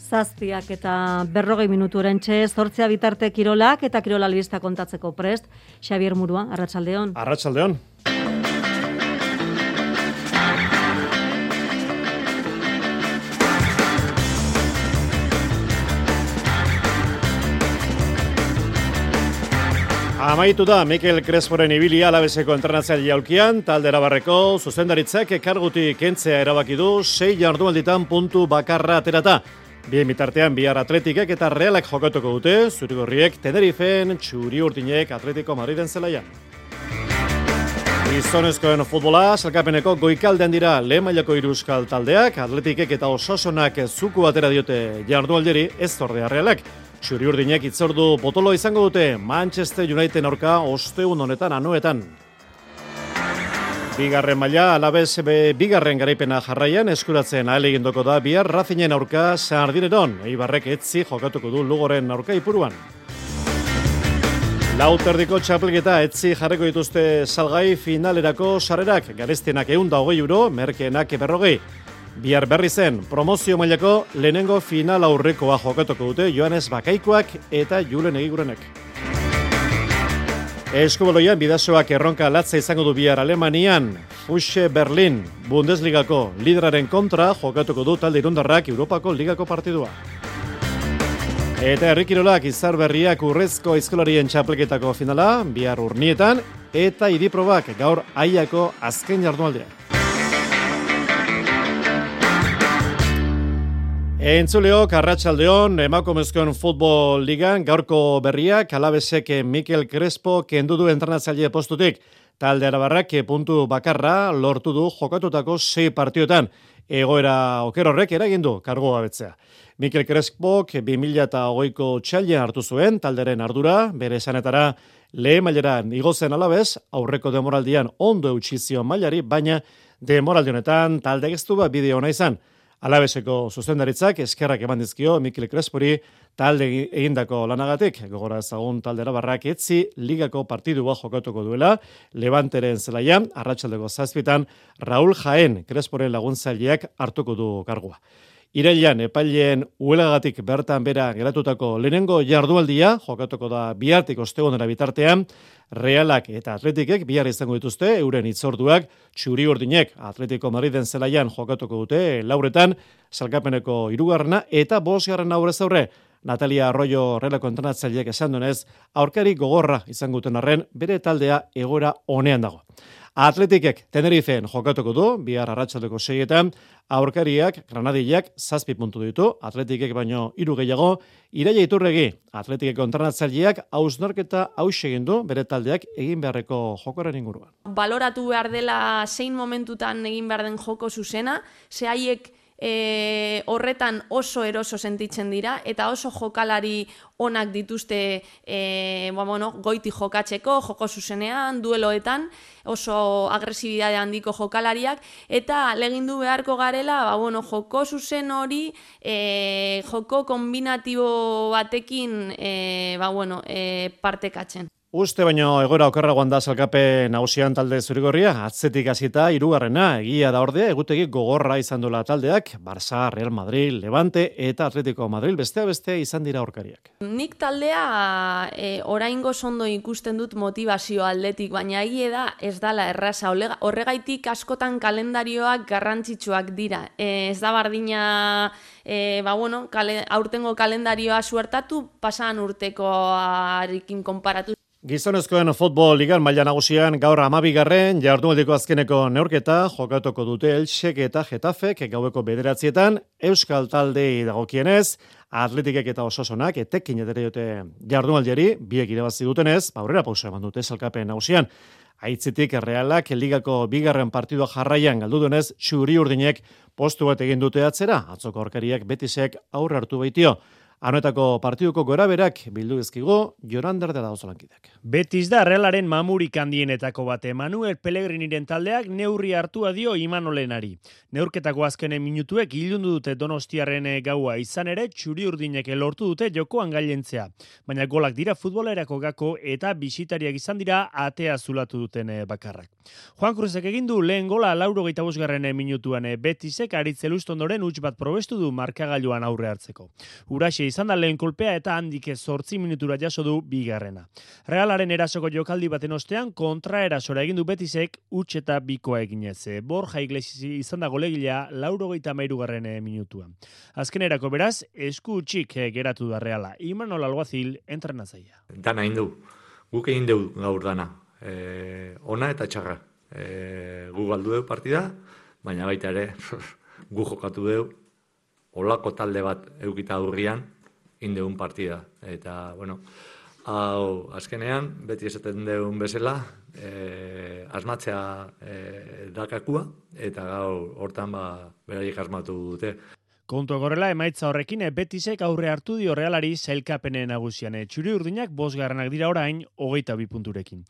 Zazpiak eta berrogei minutu txe, zortzea bitarte kirolak eta kirola kontatzeko prest. Xavier Murua, Arratxaldeon. Arratxaldeon. Amaitu da Mikel Cresporen ibilia alabeseko entrenatzaile jaulkian, talde erabarreko zuzendaritzak ekarguti kentzea erabaki du, sei jardualditan puntu bakarra aterata. Bien bitartean bihar atletikek eta realak jokatuko dute, zurigorriek Tenerifen, txuri urtinek atletiko Madriden zelaian. Gizonezkoen futbola, salkapeneko goikaldean dira lehen mailako iruzkal taldeak, atletikek eta ososonak zuku batera diote jardualderi ez ordea realak. Txuri urdinek itzordu botolo izango dute Manchester United aurka osteun honetan anuetan. Bigarren maila, alabez bigarren garaipena jarraian eskuratzen ahal egindoko da bihar razinen aurka sardineron. Eibarrek etzi jokatuko du lugoren aurka ipuruan. Lauterdiko txapelketa etzi jarreko dituzte salgai finalerako sarrerak. Garestenak egun da hogei euro, merkeenak berrogei. Bihar berri zen, promozio mailako lehenengo final aurrekoa jokatuko dute Joanes Bakaikoak eta Julen Egigurenek. Eskubaloian bidazoak erronka latza izango du bihar Alemanian, Fusche Berlin, Bundesligako lideraren kontra jokatuko du talde irundarrak Europako ligako partidua. Eta errikirolak izar berriak urrezko aizkolarien txapelketako finala, bihar urnietan, eta idiprobak gaur aiako azken jardualdeak. Entzuleok, Arratxaldeon, emakumezkoen futbol ligan, gaurko berriak, alabesek Mikel Crespo kendu du entrenatzaile postutik. Talde arabarrak puntu bakarra lortu du jokatutako sei partiotan. Egoera okerorrek eragindu kargo gabetzea. Mikel Crespo 2008ko txaila hartu zuen, talderen ardura, bere esanetara lehen maileran igozen alabez, aurreko demoraldian ondo eutxizio mailari, baina demoraldionetan talde geztu bat bideo nahi izan. Alabeseko zuzendaritzak eskerrak eman dizkio Mikel Crespori talde egindako lanagatik. Gogora ezagun taldera barrak etzi ligako partidua jokatuko duela. Levanteren zelaia, arratsaldeko zazpitan, Raul Jaen Cresporen laguntzaileak hartuko du kargua. Irailan epaileen uelagatik bertan bera geratutako lehenengo jardualdia, jokatuko da bihartik ostegonera bitartean, realak eta atletikek bihar izango dituzte, euren itzorduak, txuri urdinek atletiko mariden zelaian jokatuko dute, lauretan, salkapeneko irugarrena, eta bosgarren aurrez aurre, Natalia Arroyo relako entrenatzaileak esan dunez, aurkari gogorra izango duten arren, bere taldea egora honean dago. Atletikek Tenerifeen jokatuko du, bihar arratsaldeko seietan, aurkariak, granadillak, zazpi puntu ditu, atletikek baino iru gehiago, iraia iturregi, atletikek kontranatzaileak, hausnarketa haus egin du, bere taldeak egin beharreko jokoren inguruan. Baloratu behar dela zein momentutan egin behar den joko zuzena, ze haiek e, horretan oso eroso sentitzen dira eta oso jokalari onak dituzte e, ba, bueno, goiti jokatzeko, joko zuzenean, dueloetan, oso agresibidade handiko jokalariak, eta legindu beharko garela, ba, bueno, joko zuzen hori, e, joko kombinatibo batekin e, ba, bueno, e, partekatzen. Uste baino egora okerragoan da salkape nagusian talde zurigorria, atzetik hasita hirugarrena egia da ordea, egutegi gogorra izan dola taldeak, Barça, Real Madrid, Levante eta Atletico Madrid bestea beste izan dira aurkariak. Nik taldea e, oraingo sondo ikusten dut motivazio aldetik, baina egia da ez dala erraza, horregaitik askotan kalendarioak garrantzitsuak dira. E, ez da bardina e, ba, bueno, kale, aurtengo kalendarioa suertatu, pasan urtekoarekin konparatu. Gizonezkoen futbol ligan maila nagusian gaur amabigarren jardunaldiko azkeneko neurketa jokatuko dute Elxek eta Getafek gaueko bederatzietan Euskal Taldei dagokienez atletikek eta ososonak etekin edere jote jardunaldiari biek irabazi dutenez, aurrera pausa eman dute salkapen nagusian. Aitzitik realak ligako bigarren partidua jarraian galdu denez, txuri urdinek postu bat egin dute atzera, atzoko orkariak betisek aurre hartu baitio. Anoetako partiduko gora berak bildu ezkigo, Jorander da dauzolankideak. Betiz da realaren mamurik handienetako bate. Manuel Pellegriniren taldeak neurri hartua dio Imanolenari. Neurketako azkenen minutuek ilundu dute donostiarren gaua izan ere, txuri urdinek lortu dute jokoan gailentzea. Baina golak dira futbolerako gako eta bisitariak izan dira atea zulatu duten eh, bakarrak. Juan Cruzek egin du lehen gola lauro gaita eh, minutuan eh, Betisek aritzelustondoren utx bat probestu du markagailuan aurre hartzeko. Uraxe izan da lehen kolpea eta handik ez sortzi minutura jaso du bigarrena. Realaren erasoko jokaldi baten ostean kontra erasora egin du betisek utx eta bikoa eginez. Borja Iglesi izan da golegilea lauro gaita garren eh, minutuan. Azken erako beraz, esku utxik eh, geratu da reala. Imanol Alguazil, entrenazaia. Dana indu, guk egin du gaur dana. E, ona eta txarra. E, gu galdu dugu partida, baina baita ere, gu jokatu dugu, olako talde bat eukita aurrian, indeun partida. Eta, bueno, hau, azkenean, beti esaten deun bezala, e, asmatzea e, dakakua, eta gau, hortan, ba, beraiek asmatu dute. Kontu gorrela emaitza horrekin betisek aurre hartu dio realari zailkapenen nagusian. E, txuri urdinak bosgarranak dira orain, hogeita bi punturekin.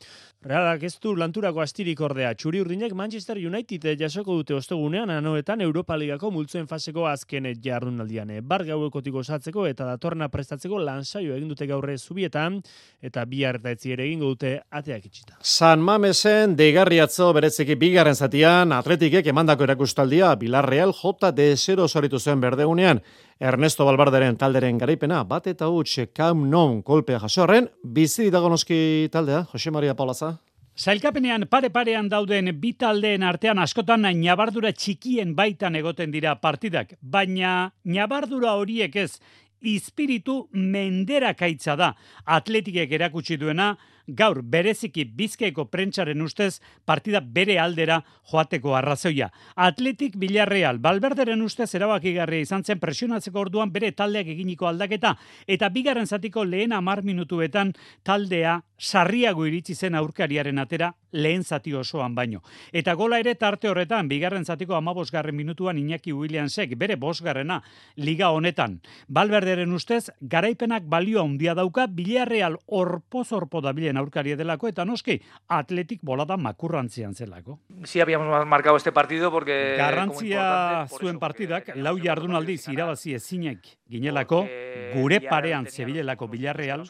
Realak ez du lanturako astirik ordea. Txuri urdinak Manchester United jasoko dute ostegunean anoetan Europa Ligako multzuen faseko azken jardunaldian. Bar gauekotik osatzeko eta datorna prestatzeko lansaio egin dute gaurre zubietan eta bi eta etzi ere egingo dute ateak itxita. San Mamesen deigarriatzo beretzeki bigarren zatian atletikek emandako erakustaldia Bilarreal J de 0 soritu zen berdegunean, Ernesto Balbarderen talderen garaipena, bat eta huts kam non kolpea jasorren, bizi dagonoski taldea, Jose Maria Paulaza. Zailkapenean pare-parean dauden bi taldeen artean askotan nabardura txikien baitan egoten dira partidak, baina nabardura horiek ez, ispiritu menderakaitza da. Atletikek erakutsi duena, gaur bereziki bizkaiko prentsaren ustez partida bere aldera joateko arrazoia. Atletik Villarreal, Balberderen ustez erabakigarria izan zen presionatzeko orduan bere taldeak eginiko aldaketa eta bigarren zatiko lehen amar minutuetan taldea sarriago iritsi zen aurkariaren atera lehen zati osoan baino. Eta gola ere tarte horretan, bigarren zatiko amabosgarren minutuan Iñaki Williamsek bere bosgarrena liga honetan. Balberderen ustez, garaipenak balioa handia dauka, Villarreal orpo-zorpo da bilen aurkaria delako, eta noski, atletik bolada makurrantzian zelako. Si habíamos marcado este partido porque... Garrantzia zuen partidak, lau jardunaldiz irabazi ezinek ginelako, gure parean zebilelako Villarreal,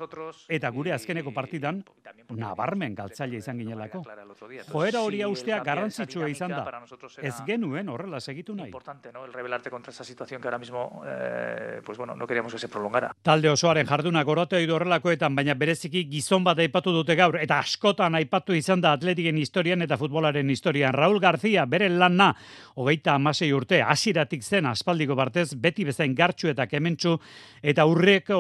eta gure azkeneko partidan, nabarmen galtzaile izan ginelako. Joera hori ustea garrantzitsua izan da. Ez genuen horrela segitu nahi. Importante, ¿no? El rebelarte contra esa situación que ahora mismo, eh, pues bueno, no queríamos que se prolongara. Talde osoaren jarduna gorote edo horrelakoetan, baina bereziki gizon bat aipatu dute gaur, eta askotan aipatu izan da atletiken historian eta futbolaren historian. Raul García, bere lana, hogeita amasei urte, asiratik zen aspaldiko partez, beti bezain gartxu eta kementxu, eta urreko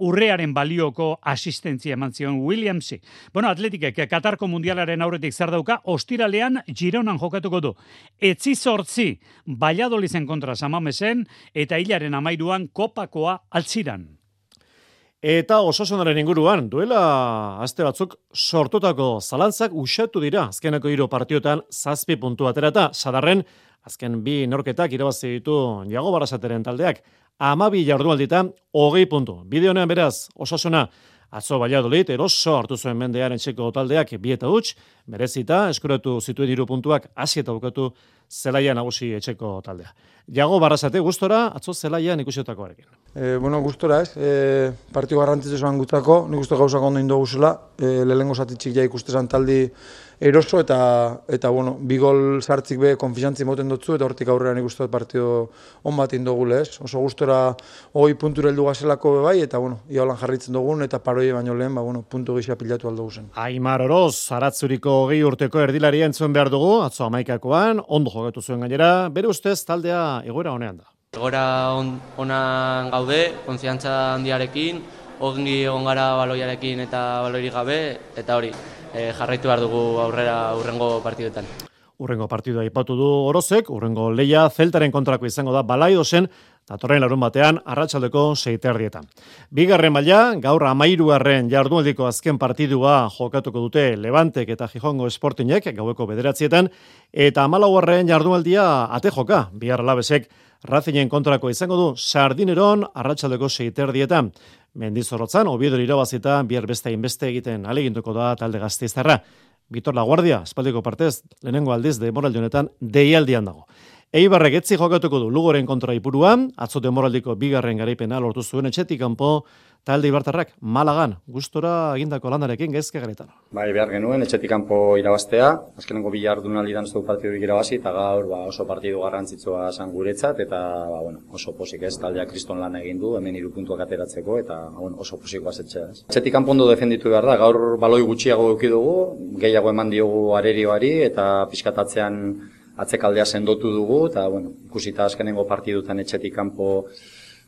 urrearen balioko asistentzia eman zion Williamsi. Bueno, atletikek Katarko mundialaren aurretik zer dauka, ostiralean Gironan jokatuko du. Etzi sortzi, Valladolizen kontra samamesen, eta hilaren amairuan kopakoa altziran. Eta osasonaren inguruan, duela aste batzuk sortutako zalantzak usatu dira azkeneko hiru partiotan zazpi puntu aterata, sadarren azken bi norketak irabazi ditu jago barasateren taldeak, amabi jardualditan hogei puntu. Bide honean beraz, osasuna atzo Valladolid eroso hartu zuen mendearen txeko taldeak bi eta huts, berezita eskuratu zituen hiru puntuak hasi eta bukatu zelaia nagusi etxeko taldea. Jago barrasate gustora atzo zelaian ikusiotakoarekin. E, bueno, gustora ez, e, partio garrantzitzu esan gutako, nik uste gauzak ondo indogu zela, e, lehengo zatitxik ja ikustezan taldi eroso eta, eta bueno, bi gol sartzik be konfizantzi moten dutzu eta hortik aurrean nik uste partio on bat indogu lez. Oso gustora hoi puntura heldu gazelako be bai eta bueno, ia holan jarritzen dugun eta paroi baino lehen, ba, bueno, puntu gisa pilatu aldo zen. Aimar Oroz, Aratzuriko gehi urteko erdilaria entzuen behar dugu, atzo amaikakoan, ondo jogatu zuen gainera, bere ustez taldea egoera honean da. Egora on, onan gaude, konfiantza handiarekin, ongi egon gara baloiarekin eta baloirik gabe, eta hori, e, jarraitu behar dugu aurrera urrengo partiduetan. Urrengo partidua ipatu du Orozek, urrengo leia zeltaren kontrako izango da balaido zen, datorren larun batean, arratsaldeko seiterdietan. Bigarren maila, gaur amairugarren jardualdiko azken partidua jokatuko dute Levantek eta Gijongo Esportinek, gaueko bederatzietan, eta amalaugarren jardualdia ate joka, bihar labesek, Razinen kontrako izango du Sardineron arratsaldeko seiterdietan. Mendizorotzan, obiedori irabazita, bihar beste inbeste egiten aleginduko da talde gazteiztarra. Bitor La Guardia, espaldiko partez, lehenengo aldiz de honetan deialdian dago. Eibarrek etzi jokatuko du Lugoren kontra ipuruan, atzote moraldiko bigarren garaipena lortu zuen etxetik kanpo. Talde Ibartarrak Malagan gustora egindako landarekin gaizke garetan. Bai, behar genuen etxetik kanpo irabaztea, azkenengo bi jardunaldi dan zu partidu irabazi eta gaur ba, oso partidu garrantzitsua san guretzat eta ba, bueno, oso posik ez. Taldea kriston lan egin du, hemen hiru puntuak ateratzeko eta ba, bueno, oso posik bazetzea ez. Etxetik kanpo ondo defenditu behar da, gaur baloi gutxiago eduki gehiago eman diogu arerioari eta piskatatzean atzekaldea sendotu dugu, eta, bueno, ikusita azkenengo partidutan etxetik kanpo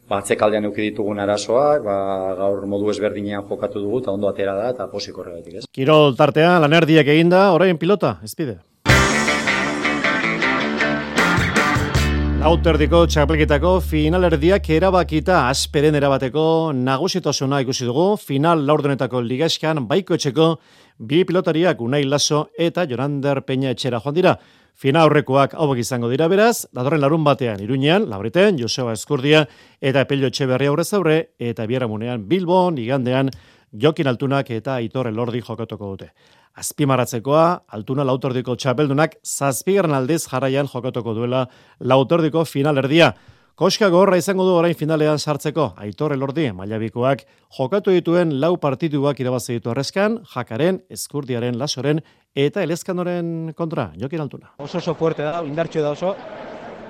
ba, atzekaldean euki ditugun arazoak, ba, gaur modu ezberdinean jokatu dugu, eta ondo atera da, eta posik horregatik, ez? Kirol tartea, lanerdiak eginda, orain pilota, ezpide. Auterdiko txapelketako finalerdiak erabakita asperen erabateko nagusitasuna ikusi dugu, final laurdenetako ligaskan baiko etxeko bi pilotariak unai laso eta Jorander Peña etxera joan dira. Fina aurrekoak hauek izango dira beraz, datorren larun batean, iruñean, labreten, Joseba Eskurdia eta Pello Etxeberri aurrez aurre, eta biaramunean Bilbon, igandean, Jokin Altunak eta Itorre Lordi jokatuko dute. Azpimaratzekoa, Altuna lautordiko txapeldunak, zazpigarren aldiz jarraian jokatuko duela lautordiko finalerdia. Koska gorra izango du orain finalean sartzeko, Aitor Elordi, mailabikoak, jokatu dituen lau partiduak irabazi ditu arrezkan, jakaren, eskurdiaren, lasoren, eta elezkanoren kontra, jokin altuna. Oso oso fuerte da, indartxo da oso,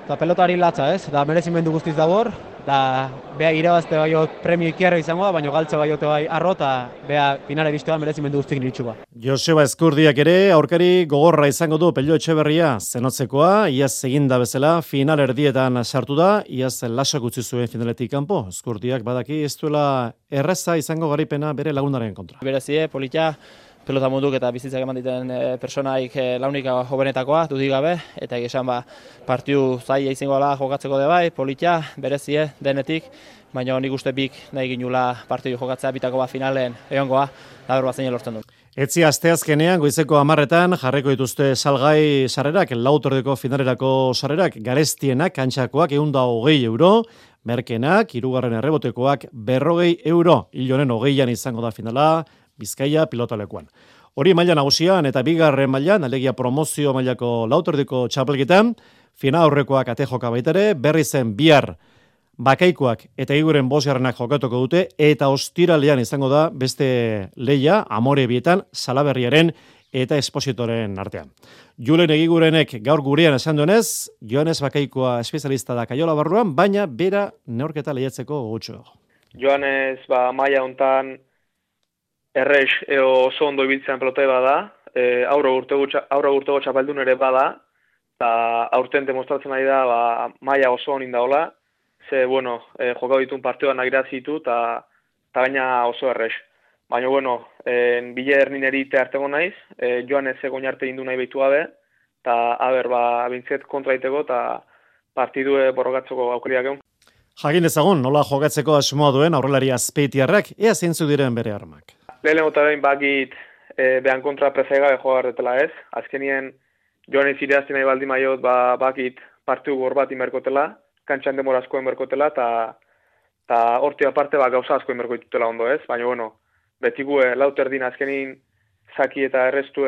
eta pelotari latza ez, da merezimendu guztiz dabor, da bea irabazte bai premio ikiarra izango da, baina galtze bai bai arro, eta bea finale biztu da merezimendu guztik niritxu ba. Joseba Eskurdiak ere, aurkari gogorra izango du pelio etxeberria zenotzekoa, iaz egin da bezala, final erdietan sartu da, iaz lasak utzi zuen finaletik kanpo, Eskurdiak badaki ez duela erreza izango garipena bere lagunaren kontra. Berezie, politia, pelota munduk eta bizitzak eman diten e, personaik e, launika jovenetakoa, dudik gabe, eta esan ba, partiu zai izango ala jokatzeko de bai, politia, berezie, denetik, baina nik uste bik nahi ginula partiu jokatzea bitako ba finalen egongoa, da. Bat zein lortzen du. Etzi asteazkenean goizeko amarretan jarreko dituzte salgai sarrerak, lautordeko finalerako sarrerak, garestienak, kantxakoak, egun da hogei euro, merkenak, irugarren errebotekoak, berrogei euro, hilonen hogeian izango da finala, Bizkaia pilotalekuan. Hori maila nagusian eta bigarren mailan alegia promozio mailako lauterdiko txapelketan, fina aurrekoak ate joka baitere, berri zen bihar bakaikoak eta iguren bosgarrenak jokatuko dute, eta ostiralean izango da beste leia, amore bietan, salaberriaren eta espositoren artean. Julen egigurenek gaur gurean esan duenez, Joanes Bakaikoa espezialista da kaiola barruan, baina bera neorketa lehiatzeko gutxo. Joanes, ba, maia hontan errex eo oso ondo ibiltzean pelotai bada, e, aurro urtego, aurro urtego ere bada, eta aurten demostratzen ari da, ba, maia oso honin daola, ze, bueno, e, jokau ditun partioan agirazitu, eta gaina oso errex. Baina, bueno, en, bile ernin erite artego naiz, e, joan ez egon arte indu nahi behitu gabe, eta, haber, ba, bintzet kontra iteko, eta partidue borrokatzeko aukeriak egon. Jakin ezagun, nola jogatzeko asmoa duen aurrelari azpeitiarrak, ea zeintzu diren bere armak. Lehen eta behin bakit e, behan kontra prezaiga jogar detela ez. Azkenien joan izire nahi baldi maiot ba, bakit partiu gor bat imerkotela, kantxan demora asko imerkotela, eta ta horti aparte ba, gauza asko imerkotela ondo ez. Baina bueno, beti gue lauter din azkenin zaki eta errestu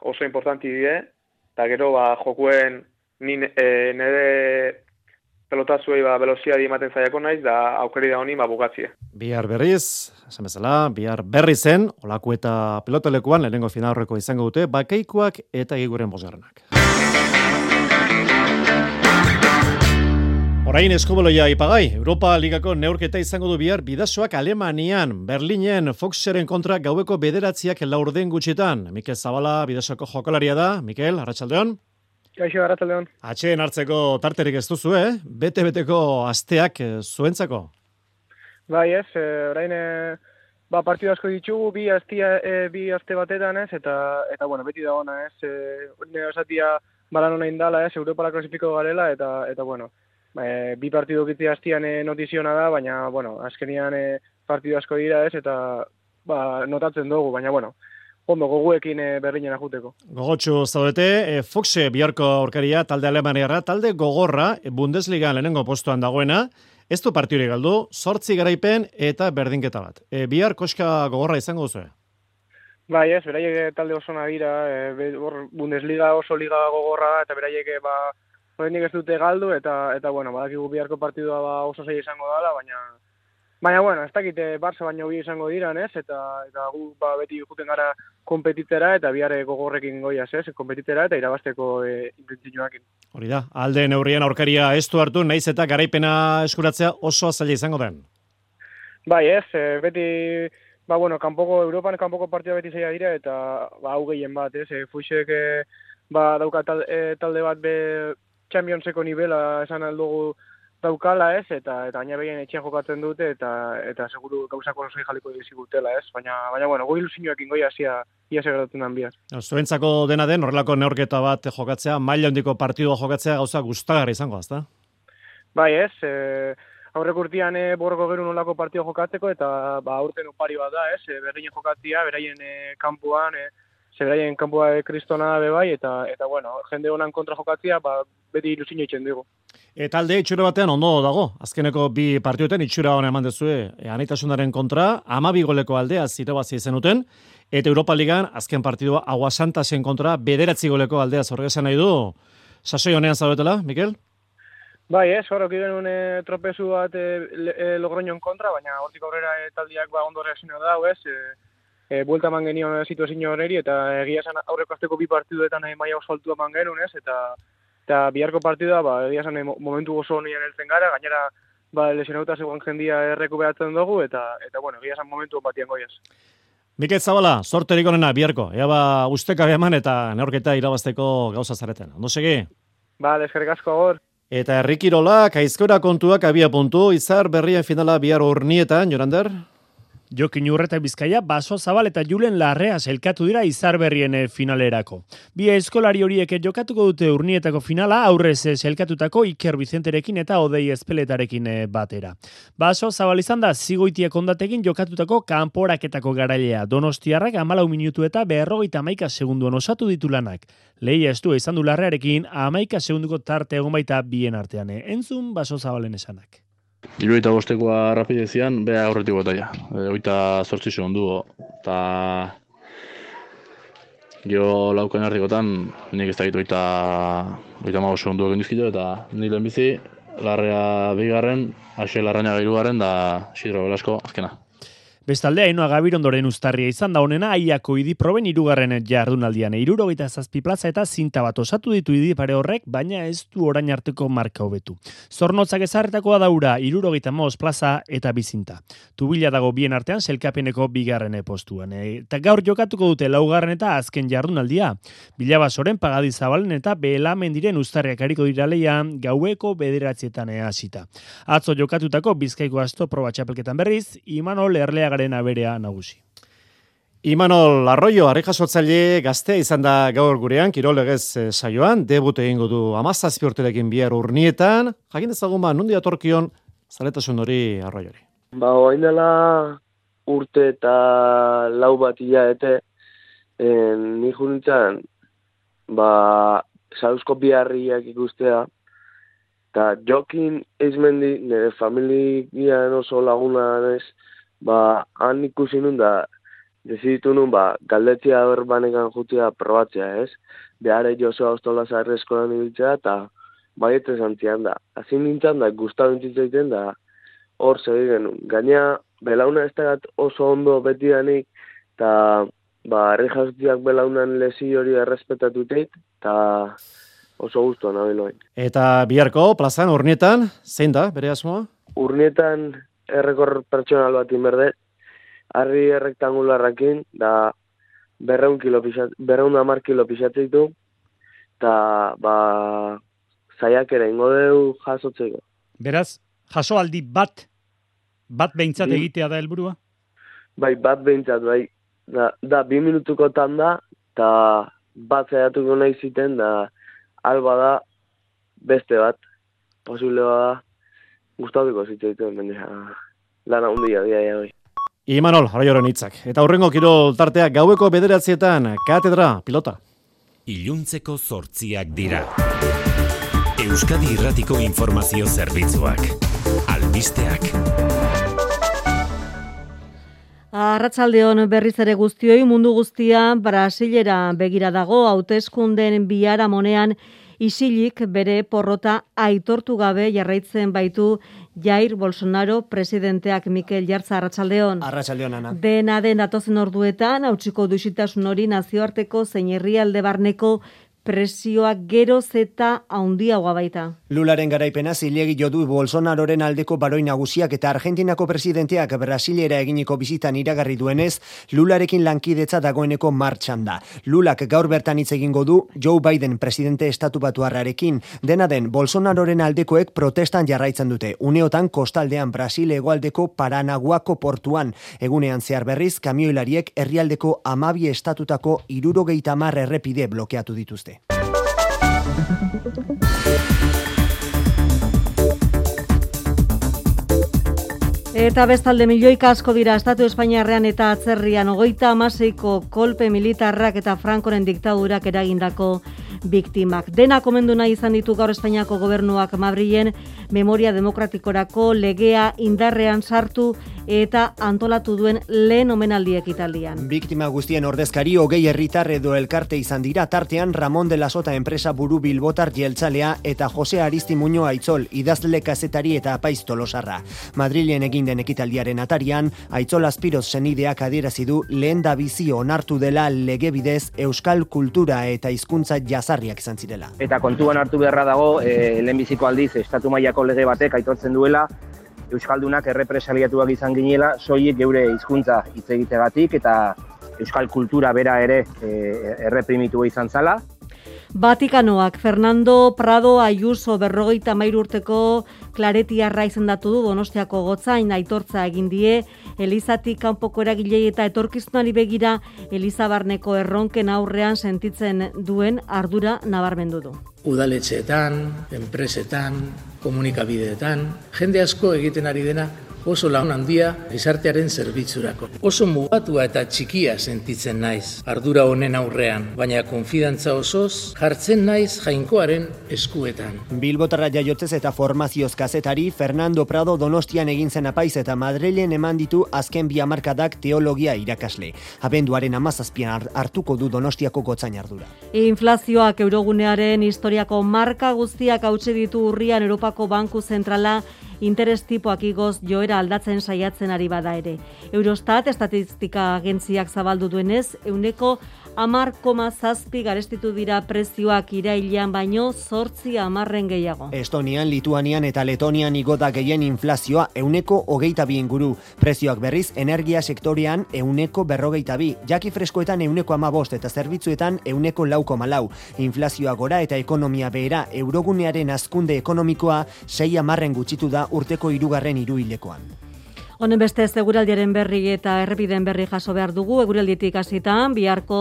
oso importanti die, eta gero ba, jokuen nire e, pelotazuei ba, veloziadi ematen zaiako naiz, da aukeri da honi ba, bugatzie. Bihar berriz, esan bezala, bihar berri zen, olako eta pelotelekuan, lehenengo finalreko izango dute, bakeikoak eta giguren bosgarrenak. Orain eskoboloia ipagai, Europa Ligako neurketa izango du bihar bidasoak Alemanian, Berlinen, Foxeren kontra gaueko bederatziak laurden gutxitan. Mikel Zabala, bidasoko jokalaria da. Mikel, arratsaldeon. Kaixo, Arratsaldeon. Atxeen hartzeko tarterik ez duzu, eh? Bete-beteko asteak eh, zuentzako? Bai, ez, e, orain, e, ba, partidu asko ditugu, bi, astia, e, bi aste batetan, ez, eta, eta bueno, beti da ona, ez, e, nire osatia balan hona indala, ez, Europara klasifiko garela, eta, eta bueno, e, bi partidu kitzi astian e, notiziona da, baina, bueno, azkenian e, partidu asko dira, ez, eta, ba, notatzen dugu, baina, bueno, ondo goguekin e, berlinen ajuteko. Gogotxu zaudete, e, Foxe biharko aurkaria talde alemaniarra, talde gogorra e, Bundesliga lehenengo postuan dagoena, ez du partiuri galdu, sortzi garaipen eta berdinketa bat. E, bihar koska gogorra izango duzu? Bai ez, beraiek talde oso dira, e, Bundesliga oso liga gogorra da, eta beraiek ba, ez dute galdu, eta, eta bueno, badakigu biharko partidua ba, oso zei izango dela, baina Baina, bueno, ez dakite Barça baino bi izango dira, ez? Eta, eta gu ba, beti juten gara kompetitera eta biare gogorrekin goia, ez? Kompetitera eta irabasteko e, inprintzinoakin. Hori da, alde neurrien aurkaria ez du hartu, naiz eta garaipena eskuratzea oso azaila izango den? Bai, ez, beti, ba, bueno, kanpoko, Europan kanpoko partida beti zaila dira, eta, ba, hau gehien bat, ez? E, Fuixek, e, ba, dauka talde, e, talde bat be Championseko nivela esan aldugu, daukala ez, eta eta baina behien etxean jokatzen dute, eta eta seguru gauzako oso jaliko dizigutela ez, baina, baina bueno, goi ilusioak ingoi hasia ia segeratzen dan bihar. Zuentzako dena den, horrelako neorketa bat jokatzea, maila handiko partidua jokatzea gauza gustagarri izango, azta? Bai ez, e, aurrek urtean e, borroko geru nolako partido jokatzeko, eta ba, aurten opari bat da ez, e, berdinen jokatzea, beraien e, kampuan, e, zeberaien kanpua e, kristona be bai, eta, eta bueno, jende honan kontra jokatzea, ba, beti ilusio itxen dugu. E, talde itxura batean ondo dago, azkeneko bi partioten itxura hona eman dezue, e, anaitasunaren kontra, ama goleko aldea zirabazi zenuten, eta Europa Ligan azken partidua Agua Santasen kontra, bederatzi goleko aldea zorgezen nahi du. Sasoi honean zaudetela, Mikel? Bai, ez, hori okiden un e, tropezu bat e, e, kontra, baina hortik aurrera e, taldiak ba, ondo reazio da, ez, e, e, buelta man genion situazio horreri, eta egia esan aurreko azteko bi partiduetan e, maia oso altua man genuen, ez, eta eta biharko partida, ba, egia esan momentu oso honien eltzen gara, gainera, ba, lesionauta zegoen jendia errekuperatzen dugu, eta, eta bueno, egia esan momentu batian goiaz. Mikel Zabala, sorterik onena biharko, ea ba, usteka eman eta neorketa irabazteko gauza zareten. Ondo segi? Ba, eskerrik asko agor. Eta errikirola, kaizkora kontuak abia puntu, izar berrien finala bihar urnietan, Jorander? Jokin Urreta Bizkaia, Baso Zabal eta Julen Larrea zelkatu dira izar berrien eh, finalerako. Bi eskolari horiek jokatuko dute urnietako finala aurrez zelkatutako Iker Bizenterekin eta Odei Espeletarekin eh, batera. Baso Zabal izan da zigoitiak ondatekin jokatutako kanporaketako garailea. Donostiarrak amalau minutu eta berrogeita amaika segunduan osatu ditu lanak. Leia estu izan du Larrearekin amaika segunduko tarte egon baita bien artean. Eh. Entzun Baso Zabalen esanak. Iruita bostekoa rapidezian, beha aurretik bota ja. E, oita sortzi segun du, eta gio laukan hartikotan, nik ez da gitu oita, oita mago segun du eta nire bizi, larrea bigarren, ase larraina gairu garen, da sidro belasko, azkena. Bestalde, hainoa gabirondoren ustarria izan da honena, aiako idi proben irugarren jardunaldian. Irurogeita zazpi plaza eta zinta bat osatu ditu idi pare horrek, baina ez du orain arteko marka hobetu. Zornotzak ezarretakoa daura, irurogeita moz plaza eta bizinta. Tubila dago bien artean, selkapeneko bigarren postuan. Eta gaur jokatuko dute laugarren eta azken jardunaldia. Bilabasoren pagadi zabalen eta behela mendiren ustarriak hariko dira leian, gaueko bederatzietan hasita. Atzo jokatutako bizkaiko asto proba txapelketan berriz, Imanol Erleaga garen aberea nagusi. Imanol Arroyo, arrejasotzaile gaztea izan da gaur gurean, kirolegez eh, saioan, debut egingo du amazazpi urtelekin bihar urnietan, jakin ezagun ba, nundi atorkion zaletasun hori arroiori. Ba, oain dela urte eta lau bat ete, en, ni junintzen, ba, sausko biharriak ikustea, eta jokin eizmendi, nire familian oso laguna ez, ba, han ikusi nun da, deziditu nun, ba, galdetzia hor banekan jutia probatzea, ez? Behare Josua Ostola Zarri eskolan ibiltzea, eta baiete zantzian da. Azin nintzen da, guztabu egiten da, hor segi genuen. Gaina, belauna ez da oso ondo beti danik, eta ba, herri jasutiak belaunan lesi hori errespetatuteit, eta oso guztu nahi Eta biharko, plazan, urnietan, zein da, bere asmoa? Urnietan, errekor pertsonal bat inberde, harri errektangularrakin, da berreun, kilo pixat, berreun amar kilo pixatzeitu, eta ba, zaiak ere ingo deu jasotzeko. Beraz, jaso aldi bat, bat behintzat egitea da helburua? Bai, bat behintzat, bai. Da, da bi minutuko tanda, eta bat zaiatuko nahi ziten, da alba da beste bat, posible bada, gustatuko zitzaitu, baina lana hundia, dia, dia, bai. Imanol, araioren hitzak. Eta hurrengo kirol tartea gaueko bederatzietan, katedra, pilota. Iluntzeko zortziak dira. Euskadi Irratiko Informazio Zerbitzuak. Albisteak. Arratsaldeon berriz ere guztioi mundu guztia Brasilera begira dago hauteskunden biara monean isilik bere porrota aitortu gabe jarraitzen baitu Jair Bolsonaro presidenteak Mikel Jartza Arratsaldeon. Arratsaldeon ana. Dena den datozen orduetan hautsiko dusitasun hori nazioarteko zein herrialde barneko presioa gero zeta haundiagoa baita. Lularen garaipena zilegi jodu Bolsonaroren aldeko baroi nagusiak eta Argentinako presidenteak Brasilera eginiko bizitan iragarri duenez, Lularekin lankidetza dagoeneko martxan da. Lulak gaur bertan hitz egingo du Joe Biden presidente estatu batuarrarekin, dena den Bolsonaroren aldekoek protestan jarraitzen dute. Uneotan kostaldean Brasil egoaldeko Paranaguako portuan, egunean zehar berriz kamioilariek herrialdeko amabi estatutako irurogeita mar errepide blokeatu dituzte. Eta bestalde milioika asko dira Estatu Espainiarrean eta atzerrian ogoita amaseiko kolpe militarrak eta Frankoren diktadurak eragindako biktimak. Dena komendu nahi izan ditu gaur Espainiako gobernuak Madrilen memoria demokratikorako legea indarrean sartu eta antolatu duen lehen omenaldi ekitaldian. Biktima guztien ordezkari hogei herritar edo elkarte izan dira tartean Ramon de la Sota enpresa buru bilbotar jeltzalea eta Jose Aristi Muño Aitzol idazle kazetari eta apaiz tolosarra. Madrilen egin den ekitaldiaren atarian, Aitzol Aspiroz senideak adierazi du lehen da bizi onartu dela lege bidez euskal kultura eta hizkuntza jazarriak izan zirela. Eta kontuan hartu beharra dago, e, lehenbiziko aldiz, estatu mailako lege batek aitortzen duela, Euskaldunak errepresaliatuak izan ginela, soilik geure hizkuntza hitz egitegatik eta euskal kultura bera ere e, erreprimitu izan zala. Vatikanoak Fernando Prado Ayuso berrogeita mairu urteko klaretiarra izendatu du Donostiako gotzain aitortza egin die Elizatik kanpoko eragilei eta etorkizunari begira Elizabarneko erronken aurrean sentitzen duen ardura nabarmendu du. Udaletxeetan, enpresetan, komunikabideetan, jende asko egiten ari dena oso lan handia gizartearen zerbitzurako. Oso mugatua eta txikia sentitzen naiz ardura honen aurrean, baina konfidantza osoz jartzen naiz jainkoaren eskuetan. Bilbotarra jaiotzez eta formazioz kazetari Fernando Prado Donostian egin zen apaiz eta Madrilen eman ditu azken bi hamarkadak teologia irakasle. Abenduaren amazazpian hartuko du Donostiako gotzain ardura. Inflazioak eurogunearen historiako marka guztiak hautsi ditu urrian Europako Banku Zentrala interes tipoak igoz joera aldatzen saiatzen ari bada ere. Eurostat estatistika agentziak zabaldu duenez, euneko amar koma zazpi garestitu dira prezioak irailean baino zortzi amarren gehiago. Estonian, Lituanian eta Letonian igoda gehien inflazioa euneko hogeita bi inguru. Prezioak berriz, energia sektorean euneko berrogeita bi. Jaki freskoetan euneko amabost eta zerbitzuetan euneko lauko malau. Inflazioa gora eta ekonomia behera eurogunearen azkunde ekonomikoa sei amarren gutxitu da urteko irugarren iruilekoan. Honen beste eguraldiaren berri eta errepiden berri jaso behar dugu, eguralditik hasitan biharko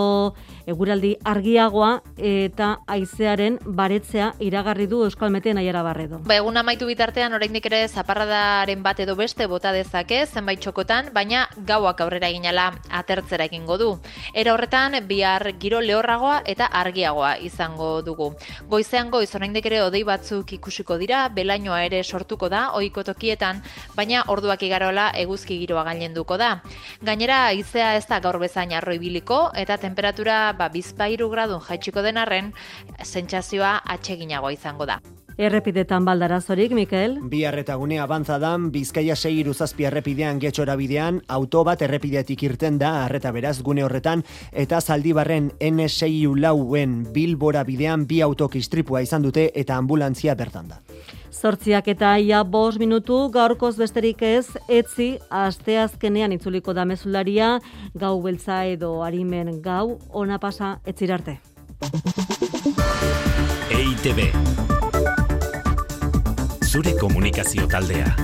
eguraldi argiagoa eta haizearen baretzea iragarri du Euskal Meten aiera barredo. Ba, egun amaitu bitartean oraindik ere zaparradaren bat edo beste bota dezake zenbait txokotan, baina gauak aurrera eginala atertzera egingo du. Era horretan bihar giro lehorragoa eta argiagoa izango dugu. Goizean goiz oraindik ere odei batzuk ikusiko dira, belainoa ere sortuko da ohiko tokietan, baina orduak igarola eguzki giroa gailenduko da. Gainera, haizea ez da gaur bezain arroibiliko eta temperatura ba, bizpairu gradun jaitsiko denarren, sentsazioa atseginagoa izango da. Errepidetan baldarazorik, Mikel? Bi arretagune abantzadan, Bizkaia 6 iruzazpi errepidean getxora bidean, auto bat errepidetik irten da, arreta beraz, gune horretan, eta zaldibarren N6 lauen bilbora bidean bi autokistripua izan dute eta ambulantzia bertan da. Zortziak eta ia bos minutu, gaurkoz besterik ez, etzi, asteazkenean itzuliko da mezularia, gau beltza edo harimen gau, ona pasa, etzirarte. EITB Zure komunikazio taldea.